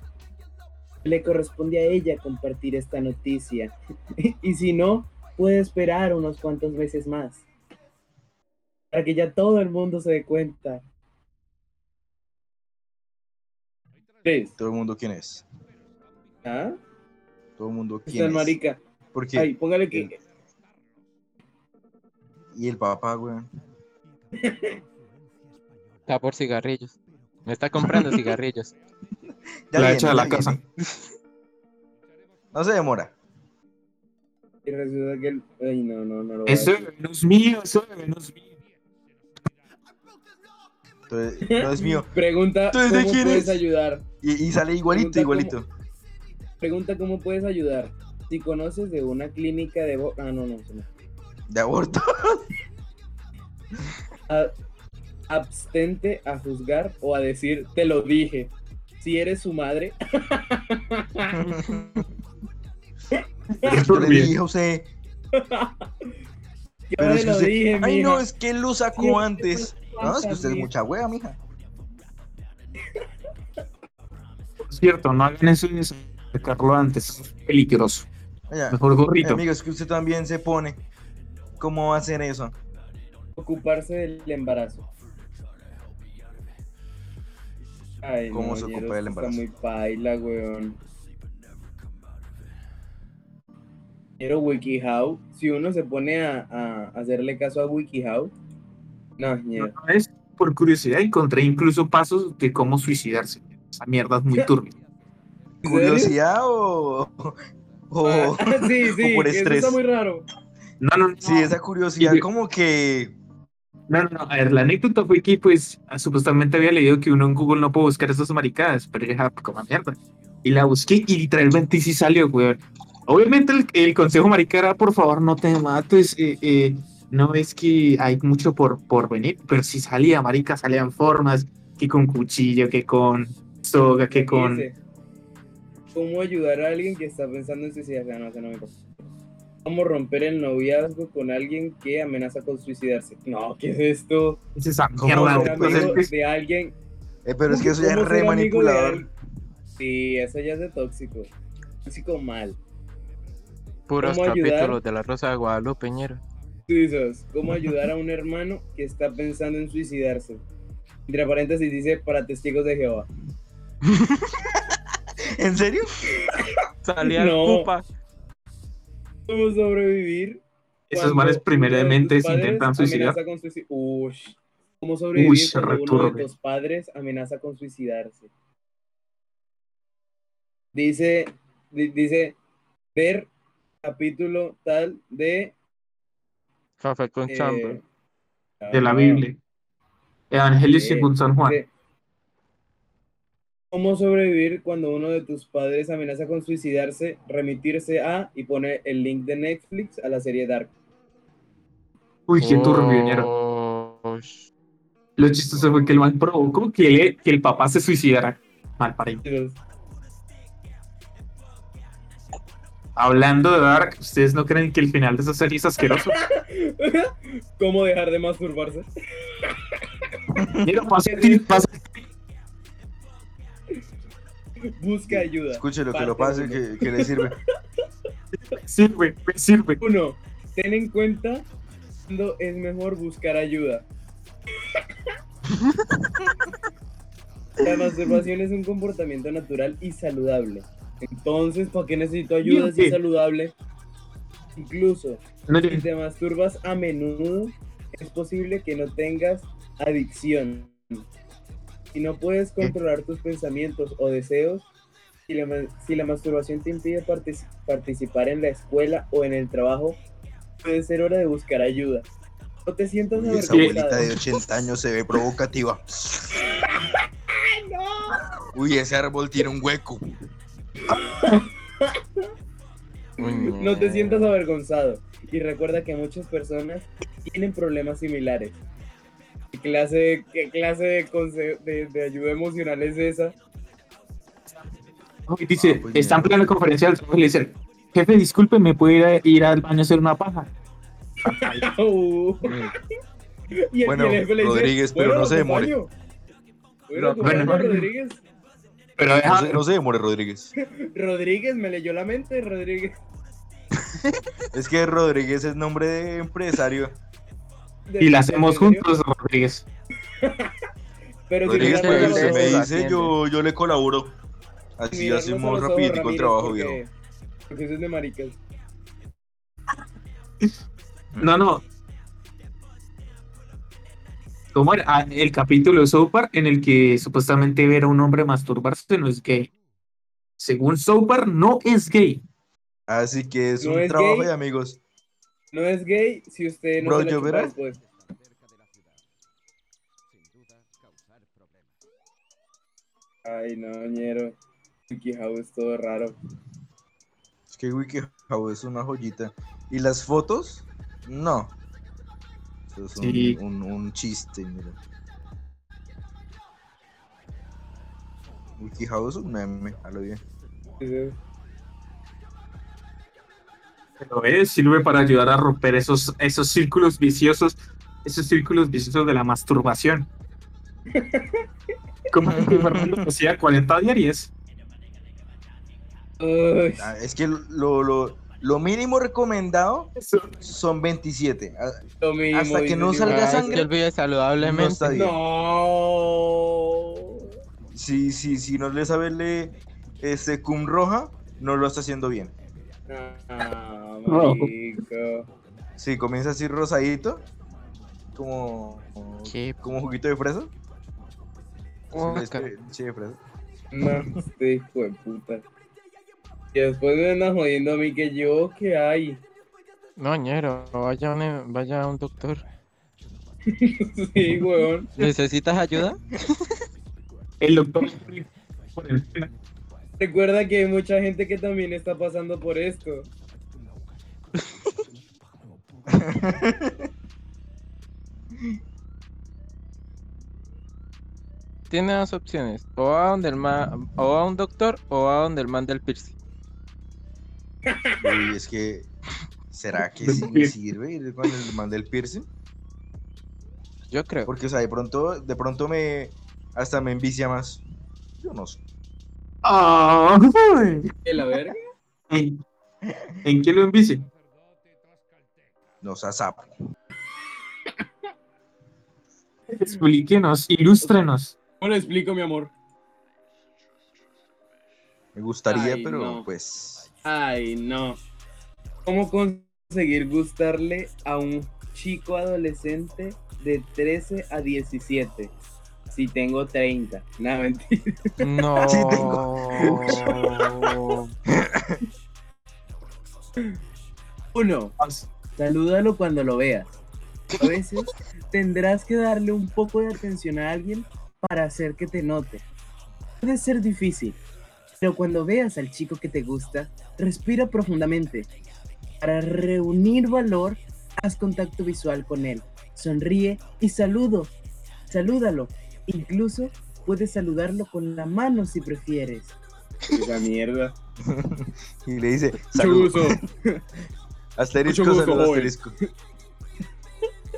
Le corresponde a ella compartir esta noticia. [laughs] y si no, puede esperar unos cuantos meses más. Para que ya todo el mundo se dé cuenta. Tres. Todo el mundo quién es. ¿Ah? Todo el mundo quién el es. marica. Porque Ay, póngale que. y el papá, weón. Está por cigarrillos. Me está comprando [laughs] cigarrillos. Ya La viene, echa de la casa. No se demora. Y resulta que el... Ay, no, no, no lo Eso es mío, eso es mío. Entonces, no es mío. [laughs] Pregunta Entonces, ¿de cómo quién puedes es? ayudar. Y, y sale igualito, Pregunta igualito. Pregunta cómo puedes ayudar. Si conoces de una clínica de... Ah, no, no, no. De aborto. A- abstente a juzgar o a decir, te lo dije. Si eres su madre, Yo le dije usted. yo Pero es te que lo usted- dije, Ay, mija. no, es que él lo sacó Sí, antes. No, es que usted es mucha wea, mija. Por cierto, no hagan eso de sacarlo antes, es peligroso. Mejor gorrito. amigo, es que usted también se pone. ¿Cómo va a hacer eso? Ocuparse del embarazo. Ay, ¿Cómo no, se del esto embarazo? Está muy paila, weón. Pero WikiHow, si uno se pone a, a hacerle caso a WikiHow, no, ñero. Una vez, por curiosidad, encontré incluso pasos de cómo suicidarse. Esa mierda es muy [laughs] turbia. ¿Curiosidad o.? [laughs] o Ah, sí, sí, o por eso estrés? está muy raro. No, no, no. Sí, esa curiosidad, como que. No, no, no. A ver, la anécdota fue que, pues, ah, supuestamente había leído que uno en Google no puede buscar esas maricadas, pero yo dije, ah, como mierda. Y la busqué y literalmente sí salió, weón. Obviamente el, el consejo marica era, por favor, no te mates, eh, eh, no es que hay mucho por, por venir, pero sí salía, marica, salían formas, que con cuchillo, que con soga, que con... Dice, ¿Cómo ayudar a alguien que está pensando en suicidarse? Ah, no, eso no me pasa. ¿Cómo romper el noviazgo con alguien que amenaza con suicidarse? No, ¿qué es esto? Es esa ¿Cómo mierda, pues, es que de alguien. eh, pero es que eso ya ¿Cómo es re manipulador. Sí, eso ya es de tóxico. Tóxico mal. Puros ¿Cómo ayudar? capítulos de la Rosa de Guadalupe, ñero. Tú dices, ¿cómo ayudar a un hermano que está pensando en suicidarse? Entre paréntesis dice para testigos de Jehová. [laughs] ¿En serio? Salía No. el pupa. ¿Cómo sobrevivir? Esos de primeramente se intentan suicidar. con suici- Ush. ¿Cómo sobrevivir cuando uno de tus padres amenaza con suicidarse? Dice, di- dice, ver capítulo tal de... Café con eh, chambre. de la ah, Biblia. Evangelio eh, según San Juan. ¿Cómo sobrevivir cuando uno de tus padres amenaza con suicidarse? Remitirse a y pone el link de Netflix a la serie Dark. Uy, qué turbio, ñero. Oh, Lo chistoso fue que el man provocó que, le- que el papá se suicidara. Mal parido. Dios. Hablando de Dark, ¿ustedes no creen que el final de esa serie es asqueroso? [laughs] ¿Cómo dejar de masturbarse? Ñero, pasa, pasa- [laughs] Busca ayuda. Escuche lo que lo pase, que, que le sirve. [laughs] sirve, me sirve. Uno, ten en cuenta cuando es mejor buscar ayuda. [laughs] La masturbación es un comportamiento natural y saludable. Entonces, ¿para qué necesito ayuda si es saludable? Incluso si te masturbas a menudo, es posible que no tengas adicción. Si no puedes controlar tus pensamientos o deseos, si la, ma- si la masturbación te impide partici- participar en la escuela o en el trabajo, puede ser hora de buscar ayuda. No te sientas Uy, esa abuelita de 80 años se ve provocativa. [laughs] Uy, ese árbol tiene un hueco. No te sientas avergonzado. Y recuerda que muchas personas tienen problemas similares. ¿Qué clase de, qué clase de, de- de ayuda emocional es esa? Y dice, Ah, pues está en plena conferencia del trabajo y le dice, jefe, disculpe, ¿me puede ir, a- ir al baño a hacer una paja? [laughs] Uh. Y el Bueno, le dice, Rodríguez, pero "Bueno, no se demore". Bueno, No, bueno. Rodríguez. Pero No se, no se demore, Rodríguez. [laughs] Rodríguez me leyó la mente, Rodríguez. [laughs] Es que Rodríguez es nombre de empresario. Y la hacemos juntos, Rodríguez. [laughs] Pero si Rodríguez, mirarnos a pues usted me dice, yo, yo le colaboro. Así mirarnos hacemos rapidito el trabajo, porque- viejo. Porque eso es de maricas. No, no. ¿Cómo era? Ah, el capítulo de South Park en el que supuestamente ver a un hombre masturbarse no es gay. Según South Park, no es gay. Así que es ¿No un es trabajo gay? de amigos. No es gay si usted no Bro, se la ¿yo chupa después. Ay, no, ñero. WikiHow es todo raro. Es que WikiHow es una joyita. ¿Y las fotos? No. Eso es un, Sí. un- un chiste, mira. WikiHow es un meme, a lo bien. Pero es, sirve para ayudar a romper esos, esos círculos viciosos, esos círculos viciosos de la masturbación. [laughs] Como que Fernando hacía 40 diarias. Uy, Ah, es que lo, lo, lo mínimo recomendado son 27. Ah, lo hasta que no salga. Ah, es sangre, que vive No saludablemente. está bien. No. Si, si, si no le sabe le, este cum roja, no lo está haciendo bien. Ah, No. Marico. Si comienza así rosadito, como, Qué como juguito de fresa. Sí, poca. este- sí, de fresa. No, este hijo de puta. Y después me andan jodiendo a mí que yo, ¿qué hay? No, ñero, vaya a un, vaya a un doctor. [laughs] sí, weón. ¿Necesitas ayuda? El doctor. Recuerda que hay mucha gente que también está pasando por esto. Tiene dos opciones. O va donde el man, o a un doctor o va donde el man del piercing. Uy, es que. ¿Será que sí me sirve ir con el man del piercing? Yo creo. Porque, o sea, de pronto, de pronto me. Hasta me envicia más. Yo no sé. Ah, ¿Qué la verga? ¿En, ¿En qué lo envicie? No sea sapo. Explíquenos, ilústrenos. ¿Cómo le explico, mi amor? Me gustaría, Ay, pero no. pues. Ay, no. ¿Cómo conseguir gustarle a un chico adolescente de 13 a 17? Si tengo 30. Nada, mentira. No. [laughs] Sí, Uno, salúdalo cuando lo veas. [laughs] A veces tendrás que darle un poco de atención a alguien para hacer que te note. Puede ser difícil, pero cuando veas al chico que te gusta, respira profundamente. Para reunir valor, haz contacto visual con él. Sonríe y saludo. Salúdalo. Incluso puedes saludarlo con la mano si prefieres. Esa mierda. [laughs] Y le dice. Mucho [laughs] "Salud". gusto. Asterisco, Mucho gusto, salud, joven. asterisco.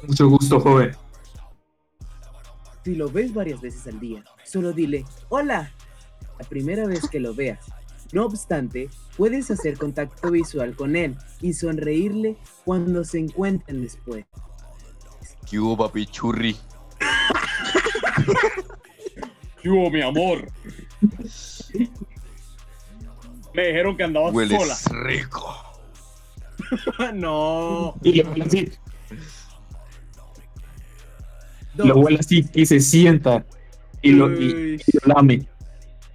[laughs] Mucho gusto, joven. Si lo ves varias veces al día, solo dile hola la primera vez que lo veas. No obstante, puedes hacer contacto visual con él y sonreírle cuando se encuentren después. ¿Qué hubo, papi churri? Yo, mi amor. [laughs] Me dijeron que andabas Hueles rico. [laughs] no. Y lo huele así, lo huele así y se sienta. Y lo, y, y lo lame.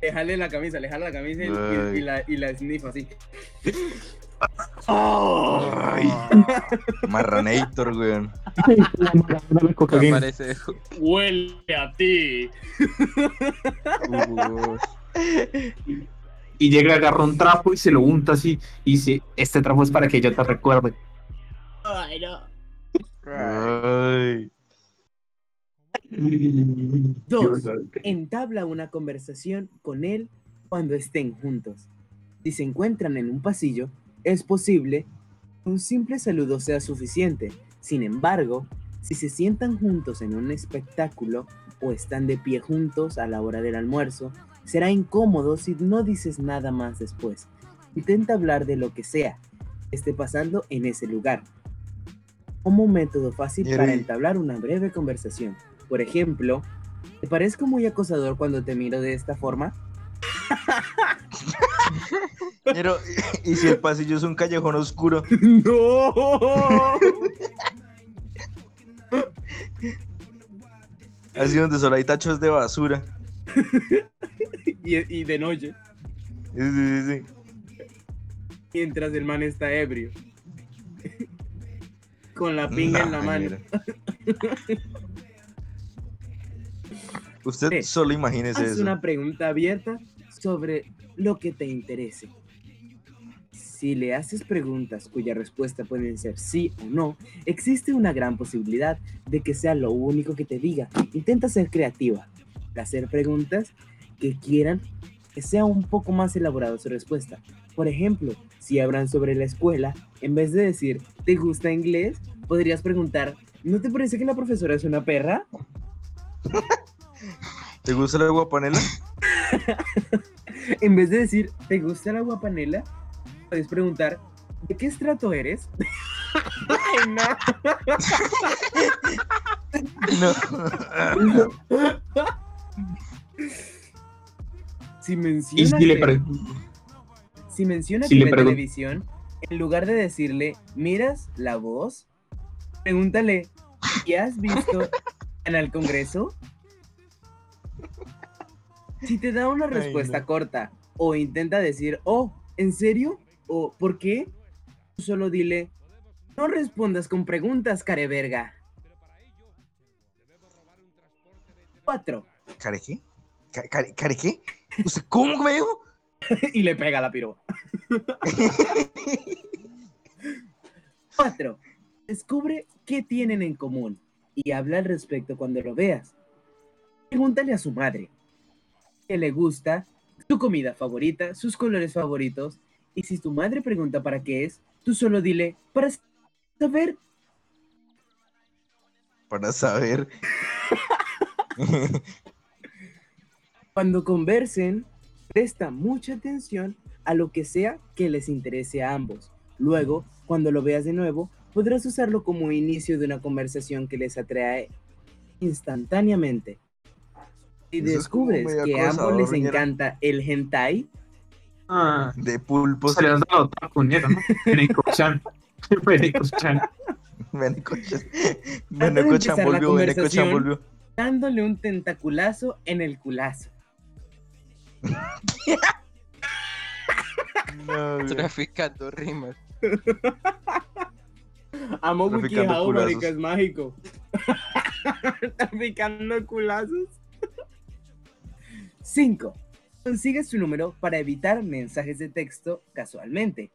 le jale la camisa, le jala la camisa y, la, y la snifa así. Ay. Marranator, weón. Parece. Huele a ti. Uh, Y llega, agarra un trapo y se lo unta así. Y dice: Este trapo es para que yo te recuerde. Ay, no. Ay. Dos. entabla una conversación con él cuando estén juntos. Si se encuentran en un pasillo, es posible que un simple saludo sea suficiente. Sin embargo, si se sientan juntos en un espectáculo o están de pie juntos a la hora del almuerzo, será incómodo si no dices nada más después. Intenta hablar de lo que sea que esté pasando en ese lugar. Como un método fácil para entablar una breve conversación. Por ejemplo, ¿te parezco muy acosador cuando te miro de esta forma? [laughs] Pero, ¿y si el pasillo es un callejón oscuro? [laughs] ¡No! Así donde solo hay tachos de basura. [laughs] y, y de noche. Sí, sí, sí, mientras el man está ebrio. [laughs] Con la pinga en la mano. Usted Sí. solo imagínese Haz eso. una pregunta abierta sobre lo que te interese. Si le haces preguntas cuya respuesta pueden ser sí o no, existe una gran posibilidad de que sea lo único que te diga. Intenta ser creativa. Hacer preguntas que quieran que sea un poco más elaborada su respuesta. Por ejemplo, si hablan sobre la escuela, en vez de decir ¿te gusta inglés? podrías preguntar ¿no te parece que la profesora es una perra? [laughs] ¿Te gusta la guapanela? [laughs] En vez de decir, ¿te gusta la guapanela? Puedes preguntar, ¿de qué estrato eres? [laughs] Ay, no. No. Si Y menciona, si le pre- si menciona si TV le pregun- televisión, en lugar de decirle, ¿miras la voz? Pregúntale, ¿y has visto en el Congreso? Si te da una Ay, respuesta no. corta o intenta decir, oh, ¿en serio? ¿O por qué? Tú solo dile, no respondas con preguntas, careverga. 4. ¿Care qué? Ca- care- ¿Care qué? ¿Usted cómo me dijo? [laughs] y le pega la piroba. 4. [laughs] Descubre qué tienen en común y habla al respecto cuando lo veas. Pregúntale a su madre qué le gusta, su comida favorita, sus colores favoritos. Y si tu madre pregunta para qué es, tú solo dile para saber. Para saber. [laughs] Cuando conversen, presta mucha atención a lo que sea que les interese a ambos. Luego, cuando lo veas de nuevo, podrás usarlo como inicio de una conversación que les atrae instantáneamente. Si Eso descubres que a ambos les encanta el hentai, Ah, De pulpos. salió dando otaku, ñero, ¿no? Beneko-chan. [laughs] Beneko-chan. Benecochan. [laughs] Benecochan volvió, Benecochan conversación. volvió. dándole un tentaculazo en el culazo. No. Traficando rimas. Amo WikiHow, marica, es mágico. [laughs] Traficando culazos. 5. Consigue su número para evitar mensajes de texto casualmente.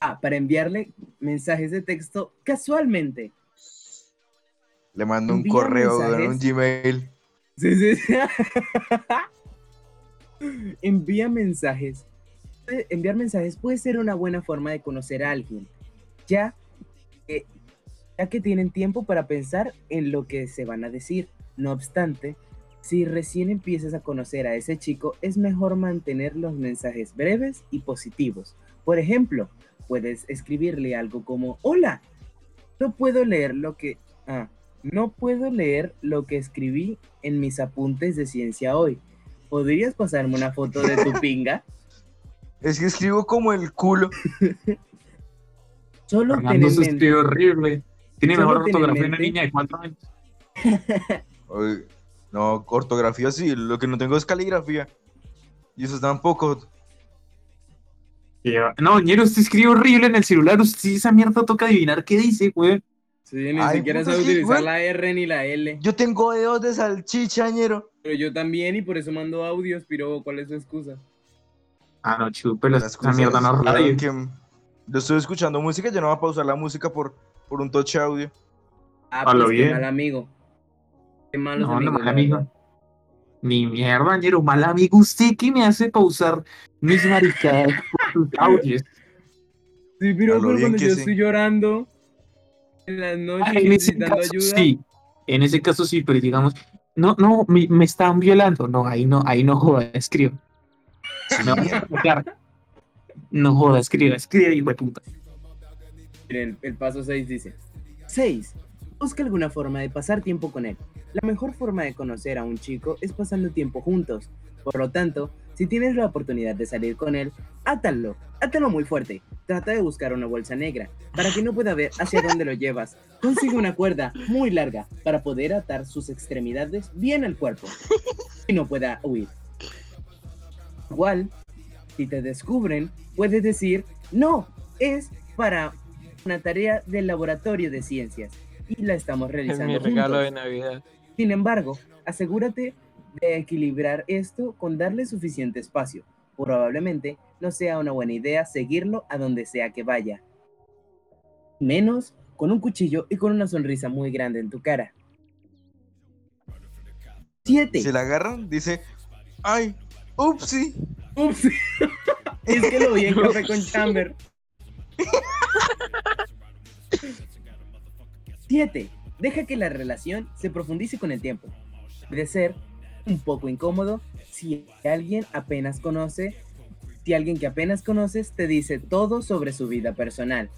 Ah, para enviarle mensajes de texto casualmente. Le mando un Envía correo, un. Gmail. Sí, sí, sí. [laughs] [laughs] Envía mensajes. Enviar mensajes puede ser una buena forma de conocer a alguien, ya que, ya que tienen tiempo para pensar en lo que se van a decir. No obstante, si recién empiezas a conocer a ese chico, es mejor mantener los mensajes breves y positivos. Por ejemplo, puedes escribirle algo como, hola, no puedo leer lo que... Ah, no puedo leer lo que escribí en mis apuntes de ciencia hoy. ¿Podrías pasarme una foto de tu pinga? [laughs] Es que escribo como el culo. Solo ten Fernando en se mente, escribe horrible. Tiene Solo mejor ten en ortografía una mente- niña de cuatro años. [laughs] No, ortografía sí, lo que no tengo es caligrafía. Y eso tampoco. Y yo, No, ñero, usted escribe horrible en el celular. Usted esa mierda toca adivinar qué dice, güey. Sí, ni Ay, siquiera puta, sabe utilizar güey. la R ni la L. Yo tengo dedos de salchichañero. Pero yo también y por eso mando audios, pero ¿cuál es su excusa? Ah, no, chúpelo. Las Esa cosas, mierda no radio. que yo estoy escuchando música, yo no voy a pausar la música por, por un touch audio. Ah, pues qué bien. mal amigo. Qué malos No, no, mal la amigo. Ni mierda, ñero. Mal amigo. ¿Usted qué me hace pausar mis maricadas por sus [laughs] audios? Sí, pero, bien cuando que yo sí. estoy llorando en las noches Ah, en necesitando caso ayuda. sí. En ese caso sí, pero digamos, no, no, me, me están violando. No, ahí no, ahí no joda, escribo. Me vas a tocar. No joda, escribe, escribe, hijo de puta. Miren, el paso 6 dice: 6. Busca alguna forma de pasar tiempo con él. La mejor forma de conocer a un chico es pasando tiempo juntos. Por lo tanto, si tienes la oportunidad de salir con él, átalo, átalo muy fuerte. Trata de buscar una bolsa negra para que no pueda ver hacia dónde lo llevas. Consigue una cuerda muy larga para poder atar sus extremidades bien al cuerpo y no pueda huir. Igual, si te descubren, puedes decir, No, es para una tarea del laboratorio de ciencias y la estamos Es realizando. mi regalo de juntos. Navidad. Sin embargo, asegúrate de equilibrar esto con darle suficiente espacio. Probablemente no sea una buena idea seguirlo a donde sea que vaya. Menos con un cuchillo y con una sonrisa muy grande en tu cara. 7. Si la agarran, dice, ay, upsi. Ups. [laughs] es que lo vi en Café con Chamber. [laughs] 7. Deja que la relación se profundice con el tiempo. Puede ser un poco incómodo si alguien apenas conoce, si alguien que apenas conoces te dice todo sobre su vida personal.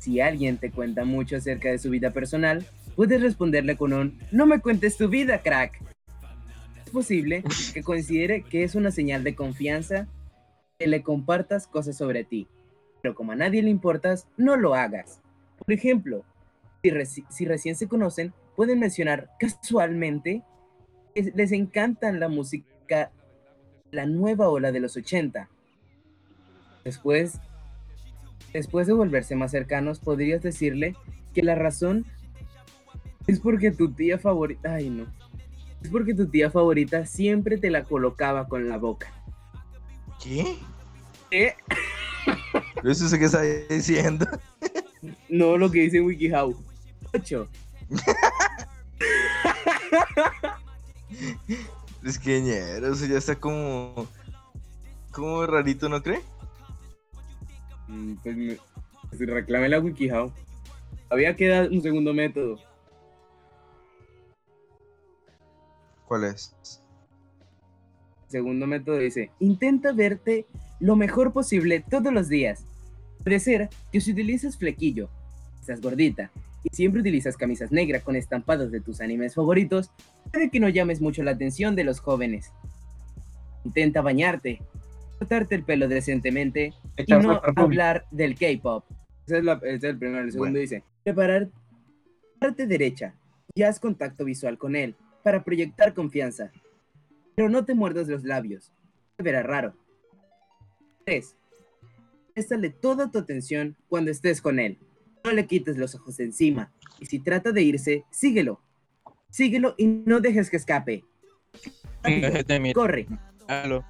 Si alguien te cuenta mucho acerca de su vida personal, puedes responderle con un no me cuentes tu vida, crack. Es posible que considere que es una señal de confianza que le compartas cosas sobre ti, pero como a nadie le importas, no lo hagas. Por ejemplo, si, si recién se conocen, pueden mencionar casualmente les encantan la música, la nueva ola de los 80. Después, después de volverse más cercanos, podrías decirle que la razón es porque tu tía favorita, ay no, es porque tu tía favorita siempre te la colocaba con la boca. ¿Qué? ¿Qué? Eso sé que está diciendo. No lo que dice WikiHow. 8. [laughs] Es que ñero, eso ya está como. Como rarito, ¿no cree? Mm, Pues, me, pues reclame la WikiHow. Había que dar un segundo método. ¿Cuál es? El segundo método dice, intenta verte lo mejor posible todos los días. Puede ser que si utilizas flequillo, estás gordita, y siempre utilizas camisas negras con estampados de tus animes favoritos, puede que no llames mucho la atención de los jóvenes. Intenta bañarte, cortarte el pelo decentemente y no hablar del K-pop. Ese es, ese es el primero. El segundo Bueno. dice: preparar parte derecha y haz contacto visual con él para proyectar confianza. Pero no te muerdas los labios. Te verá raro. 3. Préstale toda tu atención cuando estés con él. No le quites los ojos de encima. Y si trata de irse, síguelo. Síguelo y no dejes que escape. Corre. mirarlo.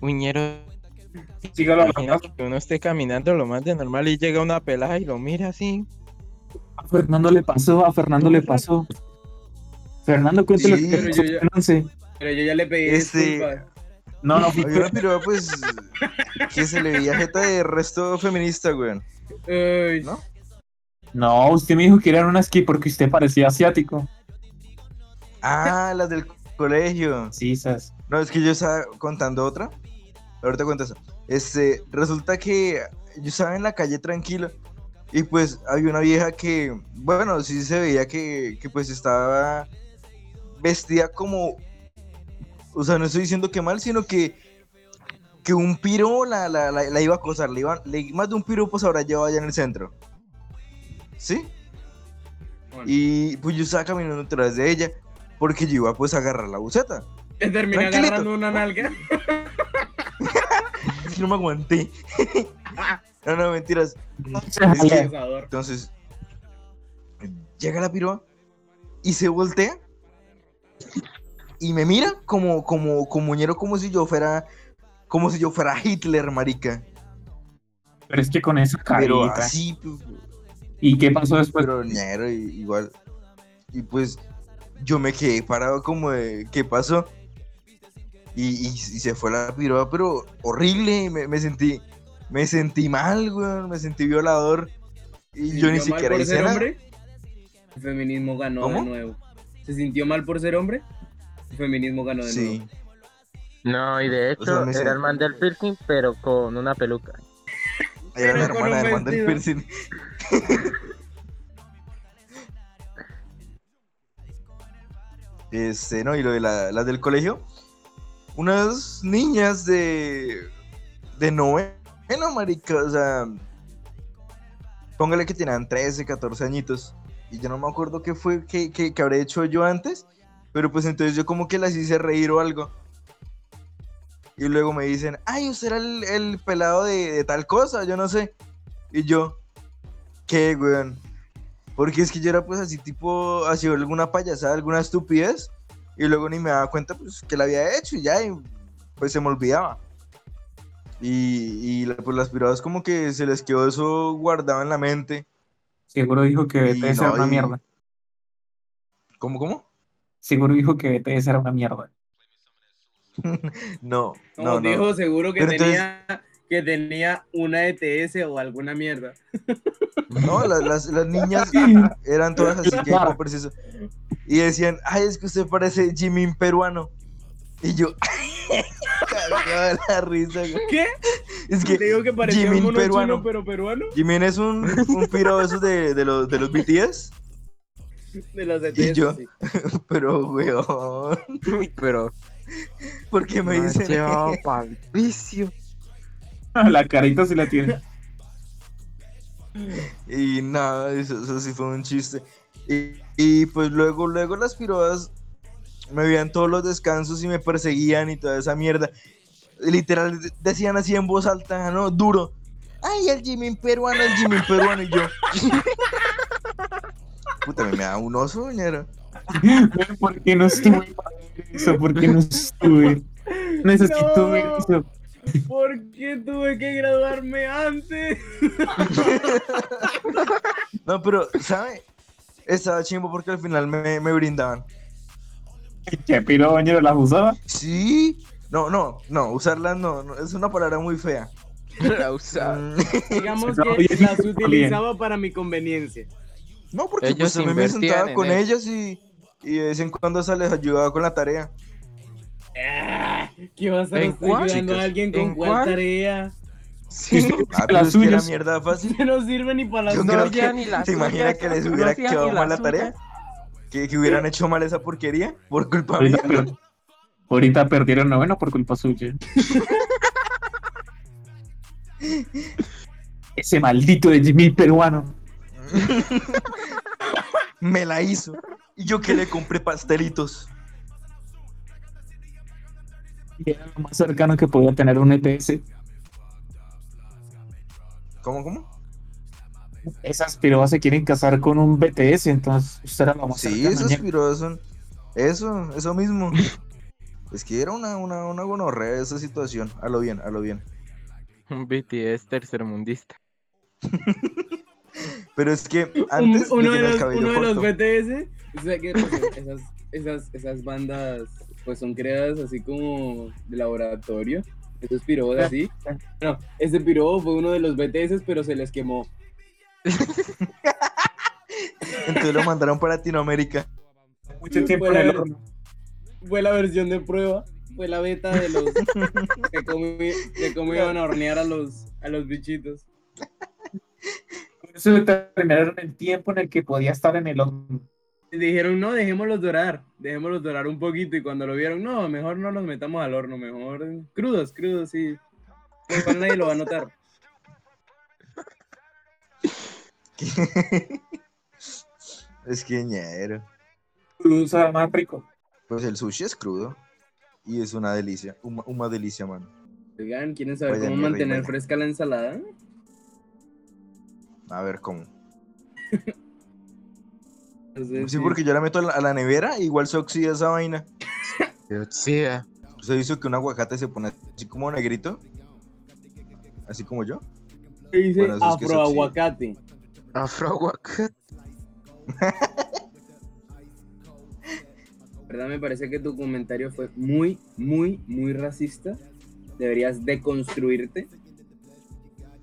Uñero. Sígalo. Que uno esté caminando lo más de normal y llega una pelada y lo mira así. A Fernando le pasó, a Fernando le pasó. Fernando, cuéntale Sí, pero yo ya-. Pero yo ya le pedí Este- disculpas. No, no, piroa, pues. que se le veía jeta de resto feminista, weón. Uy, ¿No? No, usted me dijo que eran unas que porque usted parecía asiático. Ah, [laughs] las del colegio. Sí, sas. No, es que yo estaba contando otra. Ahorita cuento eso. Este, resulta que yo estaba en la calle tranquilo. Y pues había una vieja que, bueno, sí se veía que, que pues estaba vestida como. O sea, no estoy diciendo que mal, sino que. Que un piro la, la, la, la iba a acosar. Le iba, le- más de un piro pues ahora llevaba allá en el centro. ¿Sí? Bueno. Y pues yo estaba caminando detrás de ella. Porque yo iba pues a agarrar la buceta. Te terminé Tranquilito. agarrando una nalga. [laughs] Es que no me aguanté. [laughs] no, no, mentiras. Es que, Acosador. entonces, llega la piroa y se voltea y me mira como, como, como como si yo fuera, como si yo fuera Hitler, marica. Pero es que con esa Pero carita. así, pues, ¿Y qué pasó después? pero igual. Y pues, yo me quedé parado como de, ¿qué pasó? Y, y- y se fue la piroa, pero horrible, me, me sentí, me sentí mal, weón, me sentí violador. Y ¿Se yo ni sintió mal siquiera por hice ser nada. hombre? El feminismo ganó ¿Cómo? de nuevo. ¿Se sintió mal por ser hombre? El feminismo ganó de Sí. nuevo. No, y de hecho sea, me era el man del piercing, pero con una peluca. Era la hermana del man del piercing. [laughs] Este, no, y lo de la, las del colegio. Unas niñas de. de noveno, marica. O sea. Póngale que tenían 13, 14 añitos. Y yo no me acuerdo qué fue que, que, que habré hecho yo antes. Pero pues entonces yo como que las hice reír o algo. Y luego me dicen, ay, usted era el, el pelado de, de tal cosa, yo no sé. Y yo, ¿qué, weón? Porque es que yo era pues así tipo, así alguna payasada, alguna estupidez. Y luego ni me daba cuenta pues que la había hecho y ya, y, pues se me olvidaba. Y, y pues las piradas como que se les quedó eso guardado en la mente. Seguro dijo que BTS era no, una y- mierda. ¿Cómo, cómo? Seguro dijo que BTS era una mierda. [laughs] No, No, no, no. dijo seguro que Pero entonces- tenía que tenía una ETS o alguna mierda. [laughs] No, la- las, las niñas eran todas así que preciso. Y decían, ay, es que usted parece Jimin peruano. Y yo, [laughs] cagaba la risa. güey. ¿Qué? Es Le digo que parecía Jimin un mono peruano. chino, pero peruano. Jimin es un, un piro de esos de, de los, de los BTS. De los Y ETS. yo- sí. Pero, weón, pero. [laughs] ¿por qué me dicen Llevado pa'l vicio. La carita sí la tiene. [laughs] Y nada, eso, eso sí fue un chiste. Y, y, pues luego, luego las piroas me veían todos los descansos y me perseguían y toda esa mierda. Literal de- decían así en voz alta, ¿no? Duro. Ay, el Jimin peruano, el Jimin peruano. Y yo. [laughs] Puta, me, me da un oso, ñero. ¿Por qué no estuve para eso? ¿Por qué no estuve? Necesito No. ver eso. ¿Por qué tuve que graduarme antes? No, pero, ¿sabe? Estaba chimbo porque al final me, me brindaban. ¿Qué piro bañero las usaba? Sí. No, no, no, usarlas no, no, es una palabra muy fea. La usaba. Mm, Digamos que bien, las bien. utilizaba para mi conveniencia. No, porque Ellos pues también me sentaba en con eso. ellos y, y de vez en cuando se les ayudaba con la tarea. Ah, ¿Qué vas a ¿En estar cuál, ayudando a alguien con ¿En cuál, cuál? tarea? Sí. [laughs] Ah, Las pero es que era suyas. mierda fácil. [laughs] No sirve ni para las Yo No, creo que- ni las ¿Se imagina suyas, que les no hubiera hacían quedado mal la tarea? Que, que hubieran hecho mal esa porquería por culpa mía. Ahorita, per- ahorita perdieron noveno por culpa suya. [laughs] Ese maldito de Jimmy peruano. Me la hizo. Y yo que le compré pastelitos. Y Era lo más cercano que podía tener un ETS. ¿Cómo, cómo? Esas pirobas se quieren casar con un BTS, entonces usted era lo más Sí, ñe. piros son. Eso, eso mismo. Es que era una, una, una gonorrea esa situación. A lo bien, a lo bien. Un BTS tercermundista. [laughs] Pero es que Un- antes uno de los, cabello uno de los corto. BTS, o sea que pues, esas, esas, esas bandas pues son creadas así como de laboratorio. Esos pirobos así. No, ese pirobo fue uno de los BTS, pero se les quemó. Entonces lo mandaron para Latinoamérica. Mucho tiempo Fue en la- el horno. Fue la versión de prueba, fue la beta de los [laughs] de cómo, de cómo iban a hornear a los, a los bichitos. Por eso determinaron el tiempo en el que podía estar en el horno. Y dijeron, no, dejémoslos dorar, dejémoslos dorar un poquito. Y cuando lo vieron, no, mejor no los metamos al horno, mejor crudos, crudos, sí. Igual nadie lo va a notar. [laughs] es que ñero. Usa más rico. Pues el sushi es crudo. Y es una delicia. Una, una delicia, mano. Oigan, ¿quieren saber Vaya cómo y mantener fresca la ensalada? A ver cómo. [laughs] Entonces, Sí, porque yo la meto a la, a la nevera, igual se oxida esa vaina. Se oxida. Se hizo que un aguacate se pone así como negrito. Así como yo. ¿qué dice Bueno, eso es que se afroaguacate. Afroaguacate. [laughs] ¿Verdad? Me parece que tu comentario fue muy, muy, muy racista. Deberías deconstruirte.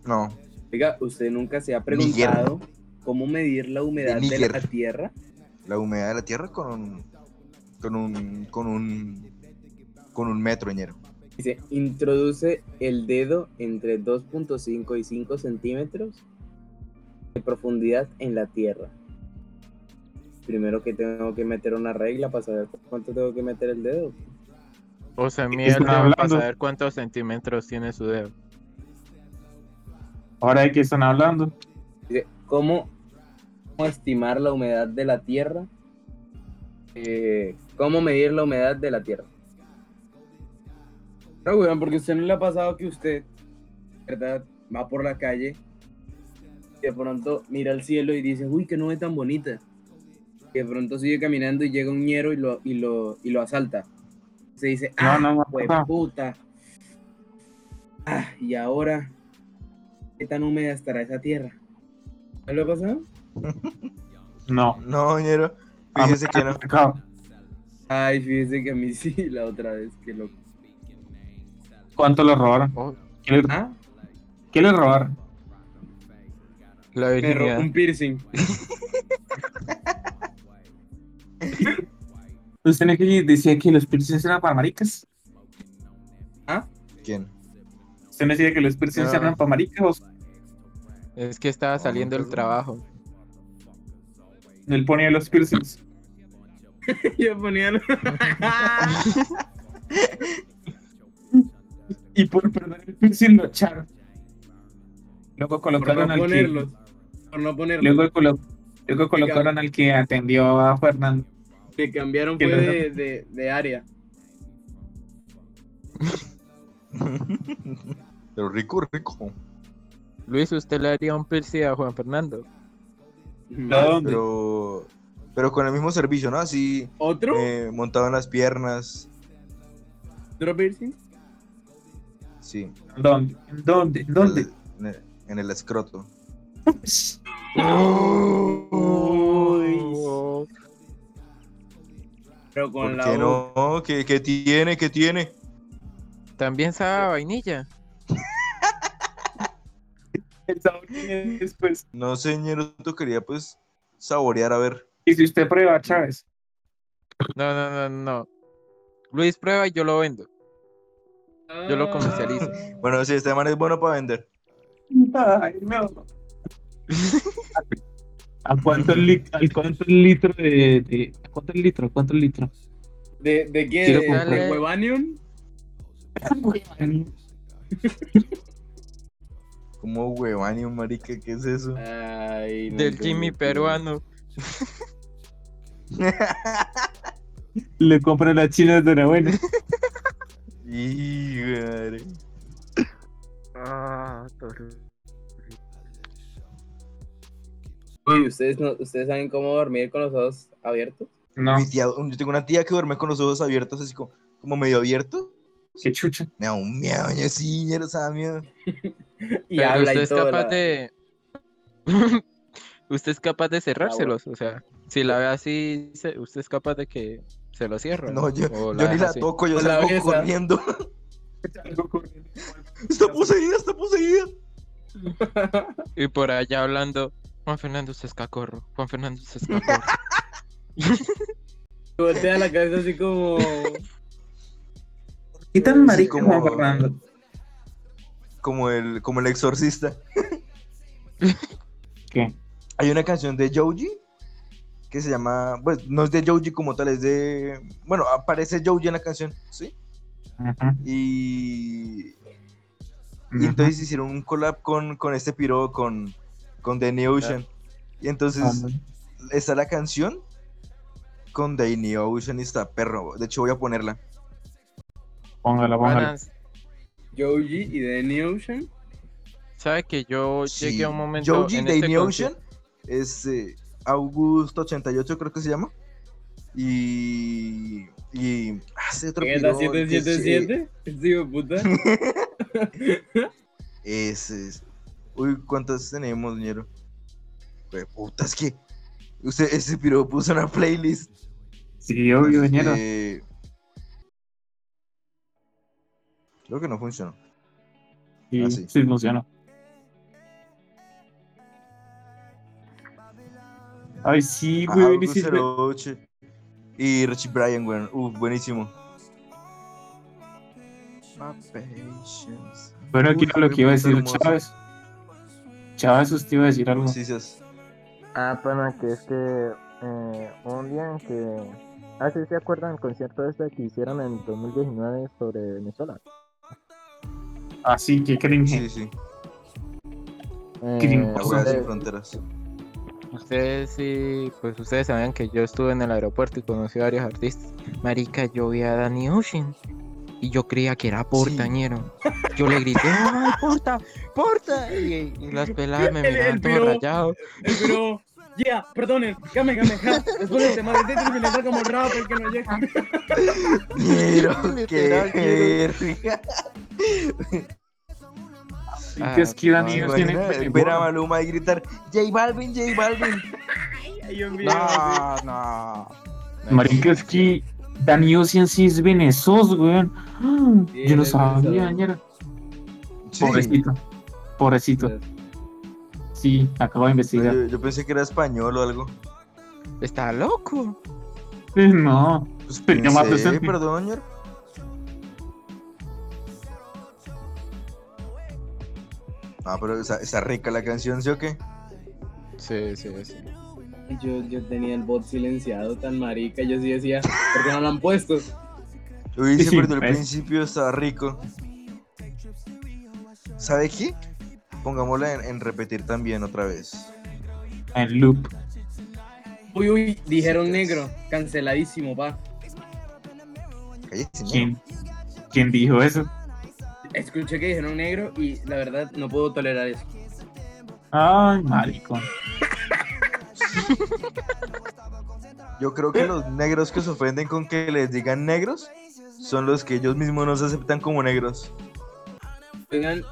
No. Oiga, ¿usted nunca se ha preguntado cómo medir la humedad de, la tierra? La humedad de la tierra con un. Con un. Con un. Con un metro, ñero. Dice, introduce el dedo entre 2.5 y 5 centímetros de profundidad en la tierra. Primero que tengo que meter una regla para saber cuánto tengo que meter el dedo. O sea, ¿De qué mira el están dedo para saber cuántos centímetros tiene su dedo. Ahora de qué están hablando. Dice, ¿cómo, cómo estimar la humedad de la tierra? Eh, ¿Cómo medir la humedad de la tierra? No, weón, porque a usted no le ha pasado que usted, ¿verdad? Va por la calle y de pronto mira al cielo y dice, uy, qué nube tan bonita. Y de pronto sigue caminando y llega un ñero y lo, y lo, y lo asalta. Se dice, No, ah, no, no, pues no. puta. Ah, y ahora, ¿qué tan húmeda estará esa tierra? ¿No le ha pasado? No. No, ñero. Ah, Fíjese que no. Ay, fíjese que a mí sí, la otra vez, que lo... ¿Cuánto le robaron? Oh, ¿Qué le, Ah, qué le robaron? la un piercing. ¿Usted no que decía que los piercings eran para maricas? ¿Quién? ¿Usted no decía que los piercings No. eran para maricas? Es que estaba saliendo del pues, trabajo. Él ponía los piercings. [laughs] Yo ponía... [laughs] Y por perder el piercing lo echaron. Luego por colocaron no al que. Por no ponerlos. luego, colo- luego colocaron al que atendió a Fernando. que cambiaron fue de, de, de área. Pero rico, rico. Luis, ¿usted le haría un piercing a Juan Fernando? ¿Dónde? Pero. Pero con el mismo servicio, ¿no? Así ¿Otro? eh, montado en las piernas. ¿Otro piercing? Sí. ¿Dónde? ¿Dónde? ¿Dónde? En el, en el escroto. Pero con ¿Por la qué no? ¿Qué, qué tiene? ¿Qué tiene? También sabe vainilla. [laughs] El sabor tiene después. No, señor, yo quería pues saborear a ver. Y si usted prueba, Chávez. No, no, no, no. Luis prueba y yo lo vendo. Yo lo comercializo. Bueno, sí, este man es bueno para vender. Ay, no. ¿A cuánto el, lit- al cuánto el litro de, de- ¿A cuánto el litro? ¿A cuánto el litro? ¿De, de qué? ¿De, de Huevanium? [laughs] Como huevánio, marica, ¿qué es eso? Ay, no Del Jimmy peruano. [laughs] Le compro las chinas de la buena. Y, madre. Ah, Uy, ¿ustedes, no, ¿ustedes saben cómo dormir con los ojos abiertos? No, Mi tía, yo tengo una tía que duerme con los ojos abiertos, así como, como medio abiertos. qué chucha. Me da un miedo, ñe, sí, ñe, o sea, miedo. [laughs] [laughs] Y Pero habla usted y es todo. capaz la- de. [laughs] usted es capaz de cerrárselos. O sea, si la ve así, usted es capaz de que se lo cierre. No, yo, yo ni la así. toco, yo O la salgo corriendo. [laughs] está poseída, está poseída. Y por allá hablando. Juan Fernando se escacorro. Juan Fernando se escacorro. Voltea la cabeza así como... ¿Qué tan Sí, marico como- Juan Fernando? Como el, como el exorcista. [laughs] ¿Qué? Hay una canción de Joji que se llama, pues no es de Joji como tal, es de, bueno, aparece Joji en la canción, ¿sí? Y, y entonces hicieron un collab con, con este piro, con, con The Ocean. Y entonces está la canción con The Ocean y está perro. De hecho voy a ponerla. Póngala, póngala. Buenas. Joji y Danny Ocean. ¿Sabe que yo Sí, llegué a un momento. Joji, en The este Ocean es eh, Augusto88 creo que se llama. Y... Y... Hace otro ¿Qué es la piro que es, eh, 777? Este hijo de puta. [laughs] Ese es. Uy, ¿cuántas tenemos, ñero? Pues puta, es que. Usted, ese piro puso una playlist. Sí, obvio, ñero. Eh, Creo que no funcionó. Sí, ah, sí. sí funciona. Ay, sí, Ah, güey. 08. Y Richie Bryan, güey. Uf, buenísimo. Bueno, aquí Uy, era lo que iba a decir. Chávez. Chávez, usted iba a decir algo. Sí, sí. Ah, bueno, que es que eh, un día en que... Ah, sí, ¿se acuerdan el concierto este que hicieron en 2019 sobre Venezuela? Así que cringe. Sí, sí. Eh, sin ustedes- fronteras. Ustedes sí, pues ustedes sabían que yo estuve en el aeropuerto y conocí a varios artistas. Marica, yo vi a Danny Ocean. y yo creía que era portañero. Yo le grité, ¡ay, porta! ¡Porta! Y, y las peladas me [laughs] El- el miraban todo rayado. Pero, ya, perdonen, game, game, ja. Después de este mal de terminar como el rap, el que no llega. [laughs] Qué verga. Ah, que es que no, Dani no, tiene Imagina pene ver a. Maluma y gritar J Balvin, J Balvin. [laughs] No, no. Marica, es que Dani Ocean sí es venezoso, weón. Sí, Yo no sabía, ñera. Sí. Pobrecito. Pobrecito. Sí, acabo de investigar. Yo, yo pensé que era español o algo. Está loco. Eh, No. Pues más pensé, decente. perdón, señor. Ah, pero está, está rica la canción, ¿sí o qué? Sí, sí, sí. Yo, yo tenía el bot silenciado tan marica, yo sí decía, ¿por qué no lo han puesto? Uy, sí, Sí, pero al pues. principio estaba rico. ¿Sabe qué? Pongámosla en, en repetir también otra vez. En loop. Uy, uy, dijeron negro, canceladísimo, pa. ¿Quién, ¿Quién dijo eso? Escuché que dijeron negro y la verdad no puedo tolerar eso. Ay, maricón. [laughs] Yo creo que los negros que se ofenden con que les digan negros son los que ellos mismos no se aceptan como negros. Oigan,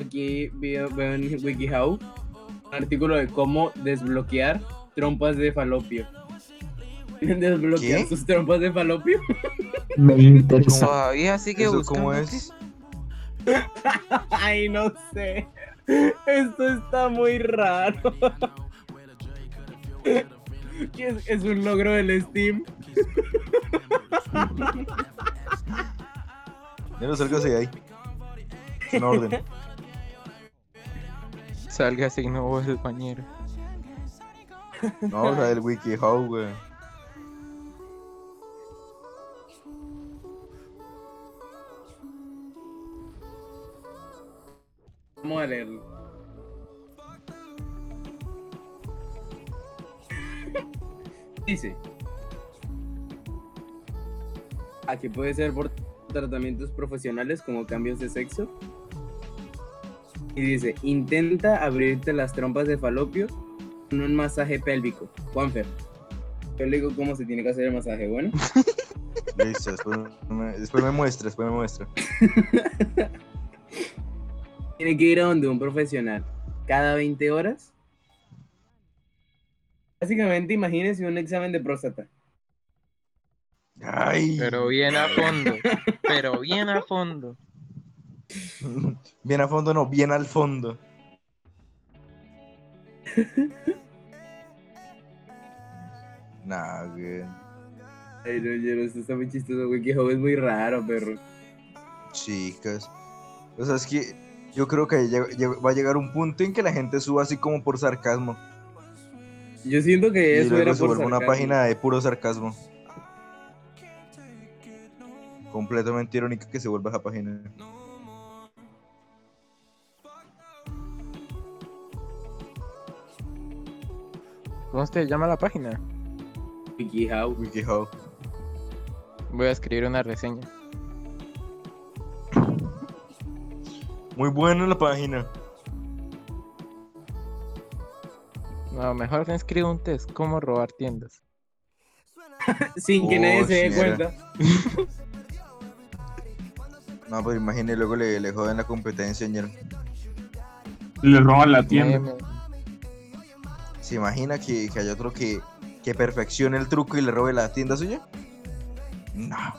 aquí veo, veo en WikiHow un artículo de cómo desbloquear trompas de falopio. ¿Quieren [laughs] desbloquear ¿Qué? sus trompas de falopio? [laughs] Me interesa. Todavía sigue ¿Eso buscando. cómo ¿qué? es? [laughs] Ay, no sé. Esto está muy raro. ¿Qué es, es un logro del Steam. Negro, sálgase de ahí. Una orden. Salga si no vos el bañero. No, o sea, del WikiHow, güey. Vamos a leerlo. Dice. Aquí puede ser por tratamientos profesionales como cambios de sexo. Y dice, intenta abrirte las trompas de falopio con un masaje pélvico. Juanfer. Yo le digo cómo se tiene que hacer el masaje, bueno. [laughs] Listo, después me, después me muestra, después me muestra. [laughs] Tiene que ir a donde un profesional cada 20 horas. Básicamente, imagínese un examen de próstata. Ay, Pero bien a fondo. Pero bien a fondo. [laughs] bien a fondo, no, bien al fondo. [laughs] Nah, güey. Ay, no, yo no, esto está muy chistoso, güey. Que es muy raro, perro. Chicas. O sea, es que yo creo que va a llegar un punto en que la gente suba así como por sarcasmo. Yo siento que Y eso luego era se por una página de puro sarcasmo. Completamente irónica que se vuelva esa página. ¿Cómo se llama la página? WikiHow. WikiHow. Voy a escribir una reseña. Muy buena la página. No, mejor me escribo un test. ¿Cómo robar tiendas? [laughs] Sin que nadie Oh, se dé cuenta. No, pero imagine, luego le, le joden la competencia, señor. Le roban la tienda. Meme. ¿Se imagina que, que hay otro que, que perfeccione el truco y le robe la tienda suya? No.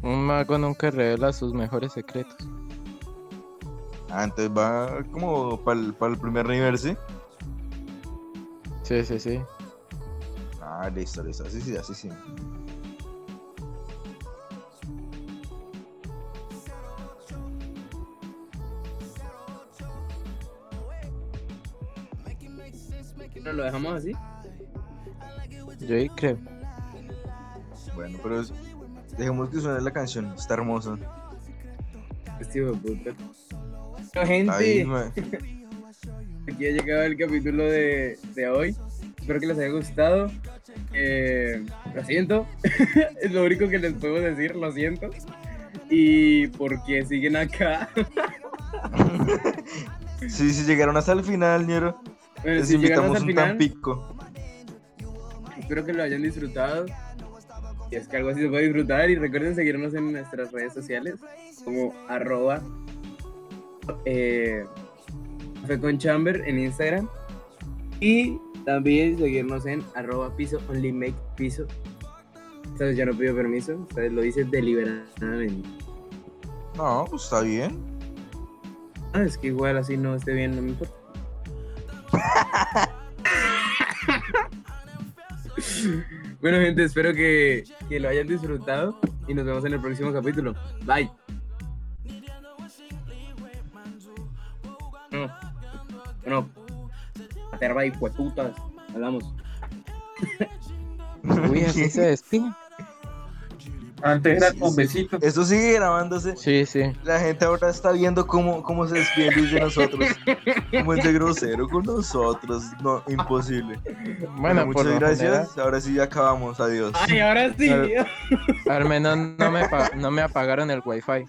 Un mago nunca revela sus mejores secretos. Antes va como para el, primer nivel, ¿sí? Sí, sí, sí. Ah, listo, listo. Así sí, así sí. Lo dejamos así? Yo ahí creo. Bueno, pero es- dejemos que suene la canción. Está hermosa. Este hijo de puta. Bueno, gente, Ahí, [laughs] aquí ha llegado el capítulo de, de hoy. Espero que les haya gustado. Eh, lo siento. [laughs] es lo único que les puedo decir, lo siento. Y porque siguen acá. [laughs] Sí, sí, llegaron hasta el final, ñero. Bueno, Les si invitamos al un final, tampico. espero que lo hayan disfrutado. Y es que algo así se puede disfrutar. Y recuerden seguirnos en nuestras redes sociales como arroba eh, Café con Chamber en Instagram. Y también seguirnos en arroba piso only make piso. Vez ya no pido permiso, vez lo dice deliberadamente. No, pues está bien. Ah, es que igual así no esté bien, no me importa. [laughs] bueno, gente, espero que, que lo hayan disfrutado y nos vemos en el próximo capítulo. Bye. No. Bueno, aterra y puetutas. Hablamos. Uy, así se despide. Antes era Sí, un sí. besito. Esto sigue grabándose. Sí, sí. La gente ahora está viendo cómo, cómo se despide Luis de nosotros. Cómo es de grosero con nosotros. No, imposible. Bueno, por muchas gracias. Ahora sí ya acabamos. Adiós. Ay, ahora sí. Al- al menos no me, no me apagaron el wifi.